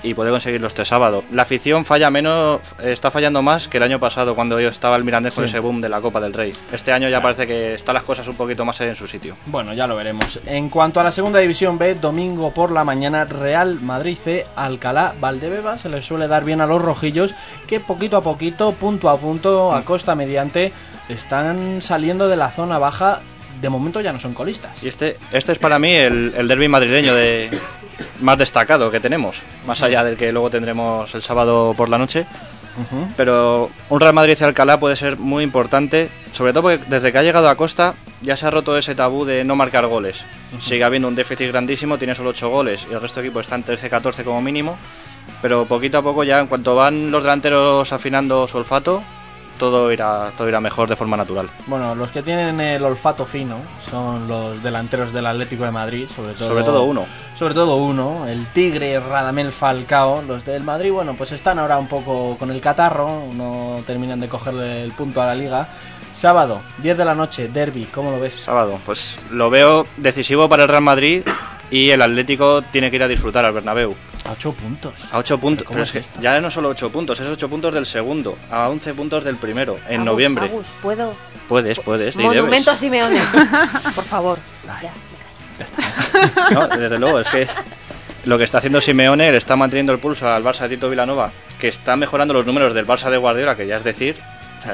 y puede conseguirlo este sábado. La afición falla menos, está fallando más que el año pasado cuando yo estaba el Mirandés con Sí. ese boom de la Copa del Rey. Este año ya parece que están las cosas un poquito más en su sitio. Bueno, ya lo veremos. En cuanto a la segunda división B, domingo por la mañana, Real Madrid C, Alcalá, Valdebeba, se les suele dar bien a los rojillos, que poquito a poquito, punto a punto, a costa mediante, están saliendo de la zona baja. De momento ya no son colistas. Y este, este es para mí el, el derby madrileño de más destacado que tenemos, más allá del que luego tendremos el sábado por la noche. Pero un Real Madrid y Alcalá puede ser muy importante, sobre todo porque desde que ha llegado a Costa ya se ha roto ese tabú de no marcar goles. Sigue habiendo un déficit grandísimo, tiene solo 8 goles y el resto de equipos están 13-14 como mínimo. Pero poquito a poco ya, en cuanto van los delanteros afinando su olfato, todo irá, todo irá mejor de forma natural. Bueno, los que tienen el olfato fino son los delanteros del Atlético de Madrid, sobre todo. Sobre todo uno. Sobre todo uno, el Tigre Radamel Falcao. Los del Madrid, bueno, pues están ahora un poco con el catarro, no terminan de cogerle el punto a la liga. Sábado, 10 de la noche, derby, ¿cómo lo ves? Sábado, pues lo veo decisivo para el Real Madrid y el Atlético tiene que ir a disfrutar al Bernabéu. A 8 puntos. A 8 puntos. ¿Cómo Pero es que ya no solo 8 puntos, es 8 puntos del segundo, a 11 puntos del primero, en Agus, noviembre. Agus, ¿puedo? Puedes, puedes. Monumento a. Simeone. Por favor. Ya. No, desde luego, es que lo que está haciendo Simeone le está manteniendo el pulso al Barça de Tito Vilanova, que está mejorando los números del Barça de Guardiola, que ya es decir,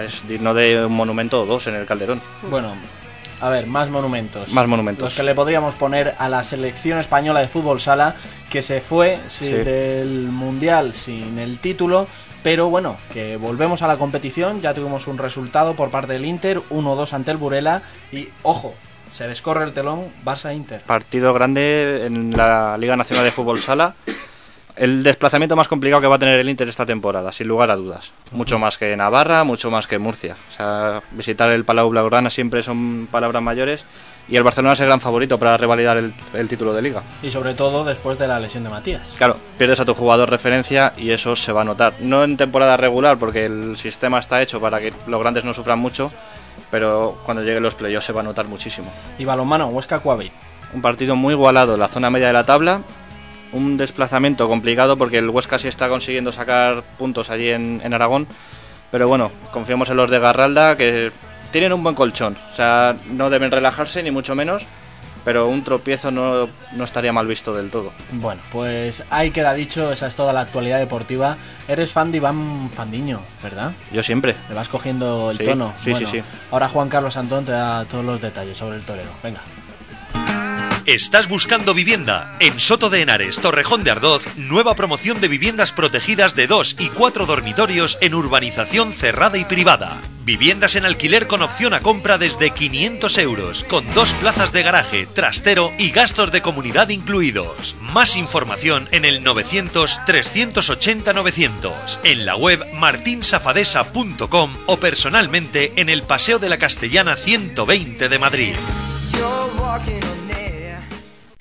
es digno de un monumento o dos en el Calderón. Bueno, a ver, más monumentos. Más monumentos. Los que le podríamos poner a la selección española de fútbol sala, que se fue Sí. del Mundial sin el título, pero bueno, que volvemos a la competición, ya tuvimos un resultado por parte del Inter, 1-2 ante el Burela, y ojo, se descorre el telón Barça-Inter. Partido grande en la Liga Nacional de Fútbol Sala. El desplazamiento más complicado que va a tener el Inter esta temporada, sin lugar a dudas. Mucho más que Navarra, mucho más que Murcia. O sea, visitar el Palau Blaugrana siempre son palabras mayores. Y el Barcelona es el gran favorito para revalidar el, el título de liga. Y sobre todo después de la lesión de Matías. Claro, pierdes a tu jugador referencia y eso se va a notar. No en temporada regular, porque el sistema está hecho para que los grandes no sufran mucho, pero cuando lleguen los playoffs se va a notar muchísimo. Y balonmano, Huesca Cuavi. Un partido muy igualado en la zona media de la tabla. Un desplazamiento complicado porque el Huesca sí está consiguiendo sacar puntos allí en, en Aragón. Pero bueno, confiamos en los de Garralda que tienen un buen colchón. O sea, no deben relajarse ni mucho menos. Pero un tropiezo no, no estaría mal visto del todo. Bueno, pues ahí queda dicho, esa es toda la actualidad deportiva. Eres fan de Iván Fandiño, ¿verdad? Yo siempre. Le vas cogiendo el Sí, tono. sí, Bueno, sí, sí. Ahora Juan Carlos Antón te da todos los detalles sobre el torero. Venga. ¿Estás buscando vivienda? En Soto de Henares, Torrejón de Ardoz, nueva promoción de viviendas protegidas de 2 y 4 dormitorios en urbanización cerrada y privada. Viviendas en alquiler con opción a compra desde 500 euros, con dos plazas de garaje, trastero y gastos de comunidad incluidos. Más información en el 900-380-900, en la web martinsafadesa.com o personalmente en el Paseo de la Castellana 120 de Madrid.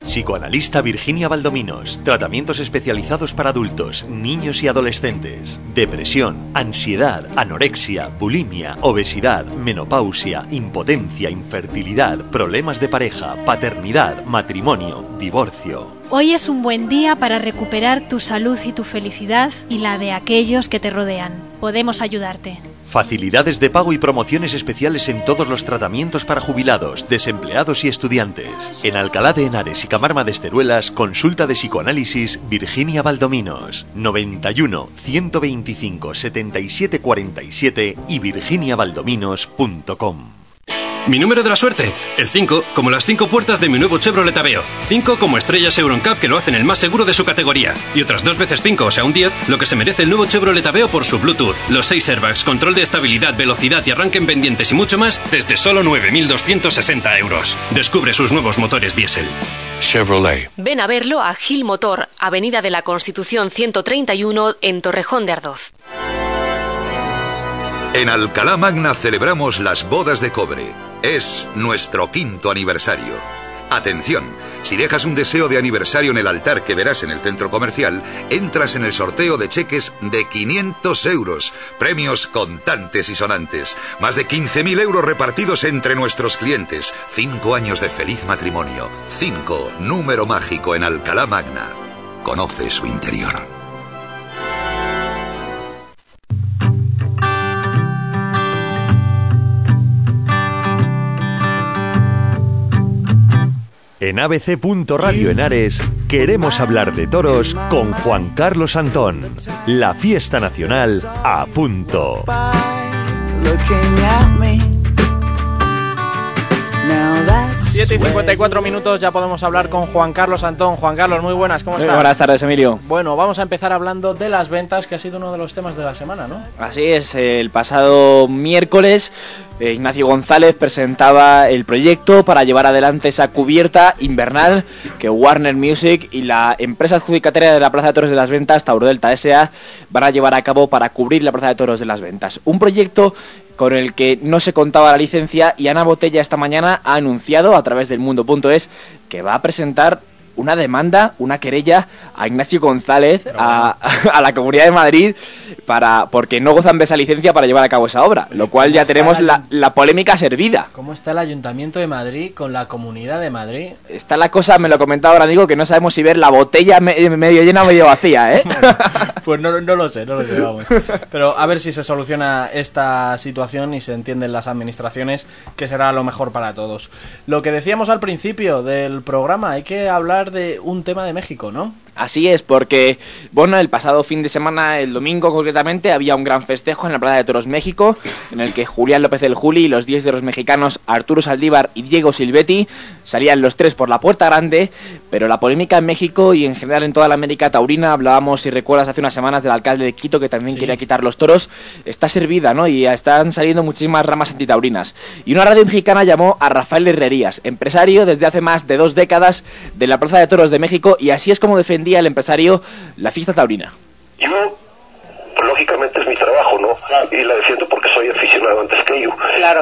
Psicoanalista Virginia Valdominos. Tratamientos especializados para adultos, niños y adolescentes. Depresión, ansiedad, anorexia, bulimia, obesidad, menopausia, impotencia, infertilidad, problemas de pareja, paternidad, matrimonio, divorcio. Hoy es un buen día para recuperar tu salud y tu felicidad y la de aquellos que te rodean. Podemos ayudarte. Facilidades de pago y promociones especiales en todos los tratamientos para jubilados, desempleados y estudiantes. En Alcalá de Henares y Camarma de Esteruelas, consulta de psicoanálisis Virginia Valdominos. 91 125 77 47 y virginiavaldominos.com. Mi número de la suerte, el 5, como las 5 puertas de mi nuevo Chevrolet Aveo. 5 como estrellas Euroncap que lo hacen el más seguro de su categoría. Y otras dos veces 5, o sea un 10, lo que se merece el nuevo Chevrolet Aveo por su Bluetooth, los 6 airbags, control de estabilidad, velocidad y arranque en pendientes y mucho más desde solo 9.260 euros. Descubre sus nuevos motores diésel. Chevrolet. Ven a verlo a Gil Motor, Avenida de la Constitución 131 en Torrejón de Ardoz. En Alcalá Magna celebramos las bodas de cobre. Es nuestro quinto aniversario. Atención, si dejas un deseo de aniversario en el altar que verás en el centro comercial, entras en el sorteo de cheques de 500 euros, premios contantes y sonantes, más de 15.000 euros repartidos entre nuestros clientes, cinco años de feliz matrimonio, cinco, número mágico en Alcalá Magna. Conoce su interior. En ABC. Henares queremos hablar de toros con Juan Carlos Antón. La fiesta nacional a punto. 7 y 54 minutos ya podemos hablar con Juan Carlos Antón. Juan Carlos, muy buenas, ¿cómo Muy estás? buenas tardes, Emilio. Bueno, vamos a empezar hablando de las ventas, que ha sido uno de los temas de la semana, ¿no? Así es, el pasado miércoles eh, Ignacio González presentaba el proyecto para llevar adelante esa cubierta invernal que Warner Music y la empresa adjudicataria de la Plaza de Toros de las Ventas, Taurodelta S.A., van a llevar a cabo para cubrir la Plaza de Toros de las Ventas. Un proyecto con el que no se contaba la licencia y Ana Botella esta mañana ha anunciado a través del mundo.es que va a presentar una demanda, una querella a Ignacio González, a, a la Comunidad de Madrid, para porque no gozan de esa licencia para llevar a cabo esa obra, lo cual ya tenemos la- la, polémica servida. ¿Cómo está el Ayuntamiento de Madrid con la Comunidad de Madrid? Está la cosa, me lo comentaba ahora amigo, que no sabemos si ver la botella me- medio llena o medio vacía, ¿eh? Pues no, no lo sé, no lo sé, vamos. Pero a ver si se soluciona esta situación y se entienden las administraciones, que será lo mejor para todos. Lo que decíamos al principio del programa, hay que hablar de un tema de México, ¿no? Así es, porque, bueno, el pasado fin de semana, el domingo concretamente, había un gran festejo en la Plaza de Toros México, en el que Julián López del Juli y los 10 de los mexicanos Arturo Saldívar y Diego Silvetti salían los tres por la puerta grande, pero la polémica en México y en general en toda la América Taurina, hablábamos, si recuerdas, hace unas semanas del alcalde de Quito que también quería quitar los toros, está servida, ¿no? Y están saliendo muchísimas ramas antitaurinas. Y una radio mexicana llamó a Rafael Herrerías, empresario desde hace más de dos décadas de la Plaza de Toros de México, y así es como el empresario la fiesta taurina. Yo, lógicamente es mi trabajo, ¿no? Y la defiendo porque soy aficionado antes que yo.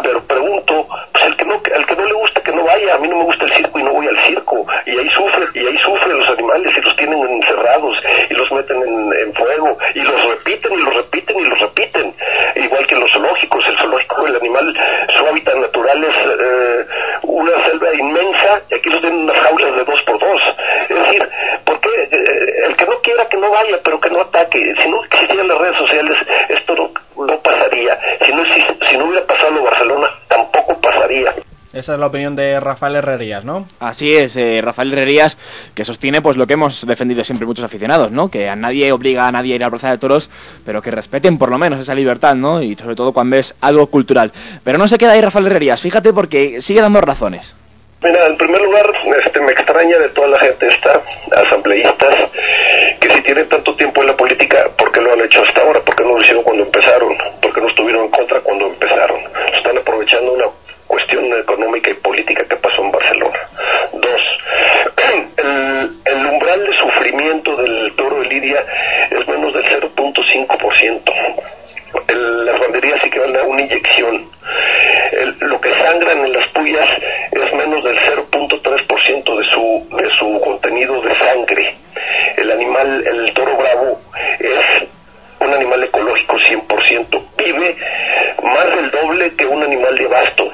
Pero pregunto, pues el que no, al que no le gusta que no vaya, a mí no me gusta el circo y no voy al circo. Y ahí sufren, y ahí sufren los animales y los tienen encerrados y los meten en, en fuego y los repiten y los repiten y los repiten. Igual que en los zoológicos, el zoológico, el animal, su hábitat natural es eh, una selva inmensa y aquí los tienen en unas jaulas de dos por dos. Es decir, ¿por qué? Eh, el que no quiera que no vaya, pero que no ataque. Si no existieran las redes sociales, esto no, no pasaría. Si no, exist- si no hubiera pasado en Barcelona, tampoco pasaría. Esa es la opinión de Rafael Herrerías, ¿no? Así es, eh, Rafael Herrerías, que sostiene pues lo que hemos defendido siempre muchos aficionados, ¿no? Que a nadie obliga a nadie a ir a la Plaza de Toros, pero que respeten por lo menos esa libertad, ¿no? Y sobre todo cuando es algo cultural. Pero no se queda ahí Rafael Herrerías, fíjate porque sigue dando razones. Mira, en primer lugar, este, me extraña de toda la gente esta, asambleístas, que si tienen tanto tiempo en la política, ¿por qué lo han hecho hasta ahora? ¿Por qué no lo hicieron cuando empezaron? ¿Por qué no estuvieron en contra cuando empezaron? Están aprovechando una cuestión económica y política que pasó en Barcelona. Dos, el, el umbral de sufrimiento del toro de Lidia es menos del 0.5%. El- las banderías equivalen a una inyección. El- lo que sangran en las puyas es menos del 0.3% de su, de su contenido de sangre. El animal, el toro bravo, es un animal ecológico 100%. Vive más del doble que un animal de abasto.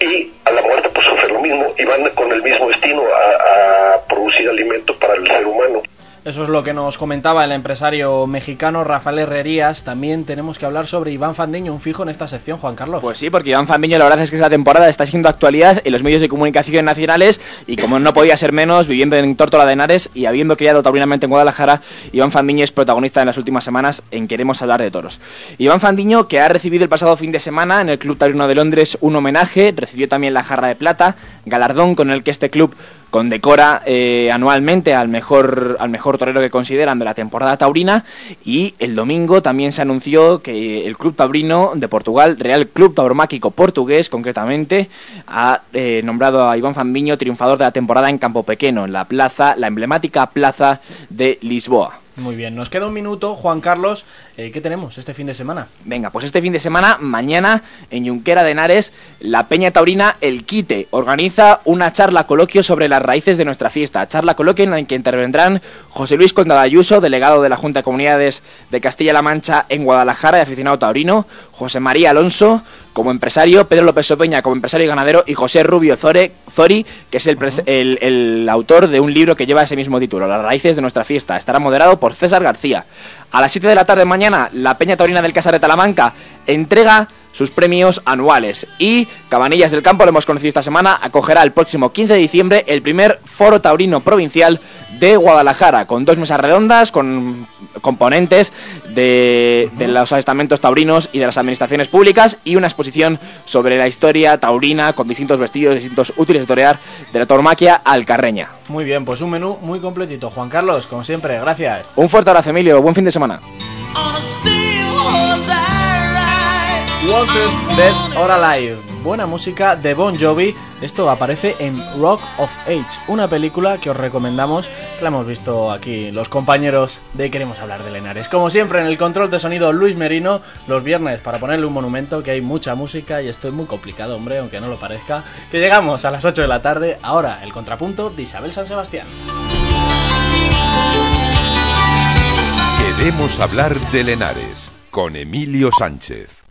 Y a la muerte pues sufre lo mismo y van con el mismo destino a, a producir alimento para el ser humano. Eso es lo que nos comentaba el empresario mexicano Rafael Herrerías. También tenemos que hablar sobre Iván Fandiño, un fijo en esta sección, Juan Carlos. Pues sí, porque Iván Fambiño la verdad es que esa temporada está siendo actualidad en los medios de comunicación nacionales y como no podía ser menos, viviendo en Tórtola de Henares y habiendo criado taurinamente en Guadalajara, Iván Fandiño es protagonista en las últimas semanas en Queremos hablar de toros. Iván Fandiño, que ha recibido el pasado fin de semana en el Club Taurino de Londres un homenaje, recibió también la jarra de plata, galardón con el que este club condecora eh, anualmente al mejor al mejor torero que consideran de la temporada taurina y el domingo también se anunció que el club taurino de Portugal Real Club Tauromáquico Portugués concretamente ha eh, nombrado a Iván Fambiño triunfador de la temporada en Campo Pequeño en la plaza la emblemática plaza de Lisboa Muy bien, nos queda un minuto, Juan Carlos. Eh, ¿Qué tenemos este fin de semana? Venga, pues este fin de semana, mañana, en Junquera de Henares, la Peña Taurina El Quite organiza una charla coloquio sobre las raíces de nuestra fiesta. Charla coloquio en la que intervendrán José Luis Condada Ayuso, delegado de la Junta de Comunidades de Castilla-La Mancha en Guadalajara y aficionado taurino, José María Alonso como empresario, Pedro López Sopeña como empresario y ganadero y José Rubio Zore, Zori, que es el, pres- el- el autor de un libro que lleva ese mismo título, Las raíces de nuestra fiesta. Estará moderado por César García. A las 7 de la tarde mañana, la Peña Taurina del Casar de Talamanca entrega sus premios anuales. Y Cabanillas del Campo, lo hemos conocido esta semana, acogerá el próximo 15 de diciembre el primer Foro Taurino Provincial de Guadalajara, con dos mesas redondas, con componentes de, de los estamentos taurinos y de las administraciones públicas y una exposición sobre la historia taurina con distintos vestidos, distintos útiles de torear de la tauromaquia alcarreña. Muy bien, pues un menú muy completito. Juan Carlos, como siempre, gracias. Un fuerte abrazo, Emilio. Buen fin de semana. Wanted, Dead or Alive. Buena música de Bon Jovi. Esto aparece en Rock of Age, una película que os recomendamos, la hemos visto aquí los compañeros de Queremos hablar de Lenares. Como siempre, en el control de sonido Luis Merino, los viernes para ponerle un monumento, que hay mucha música y esto es muy complicado, hombre, aunque no lo parezca. Que llegamos a las 8 de la tarde, ahora el contrapunto de Isabel San Sebastián. Queremos hablar de Lenares con Emilio Sánchez.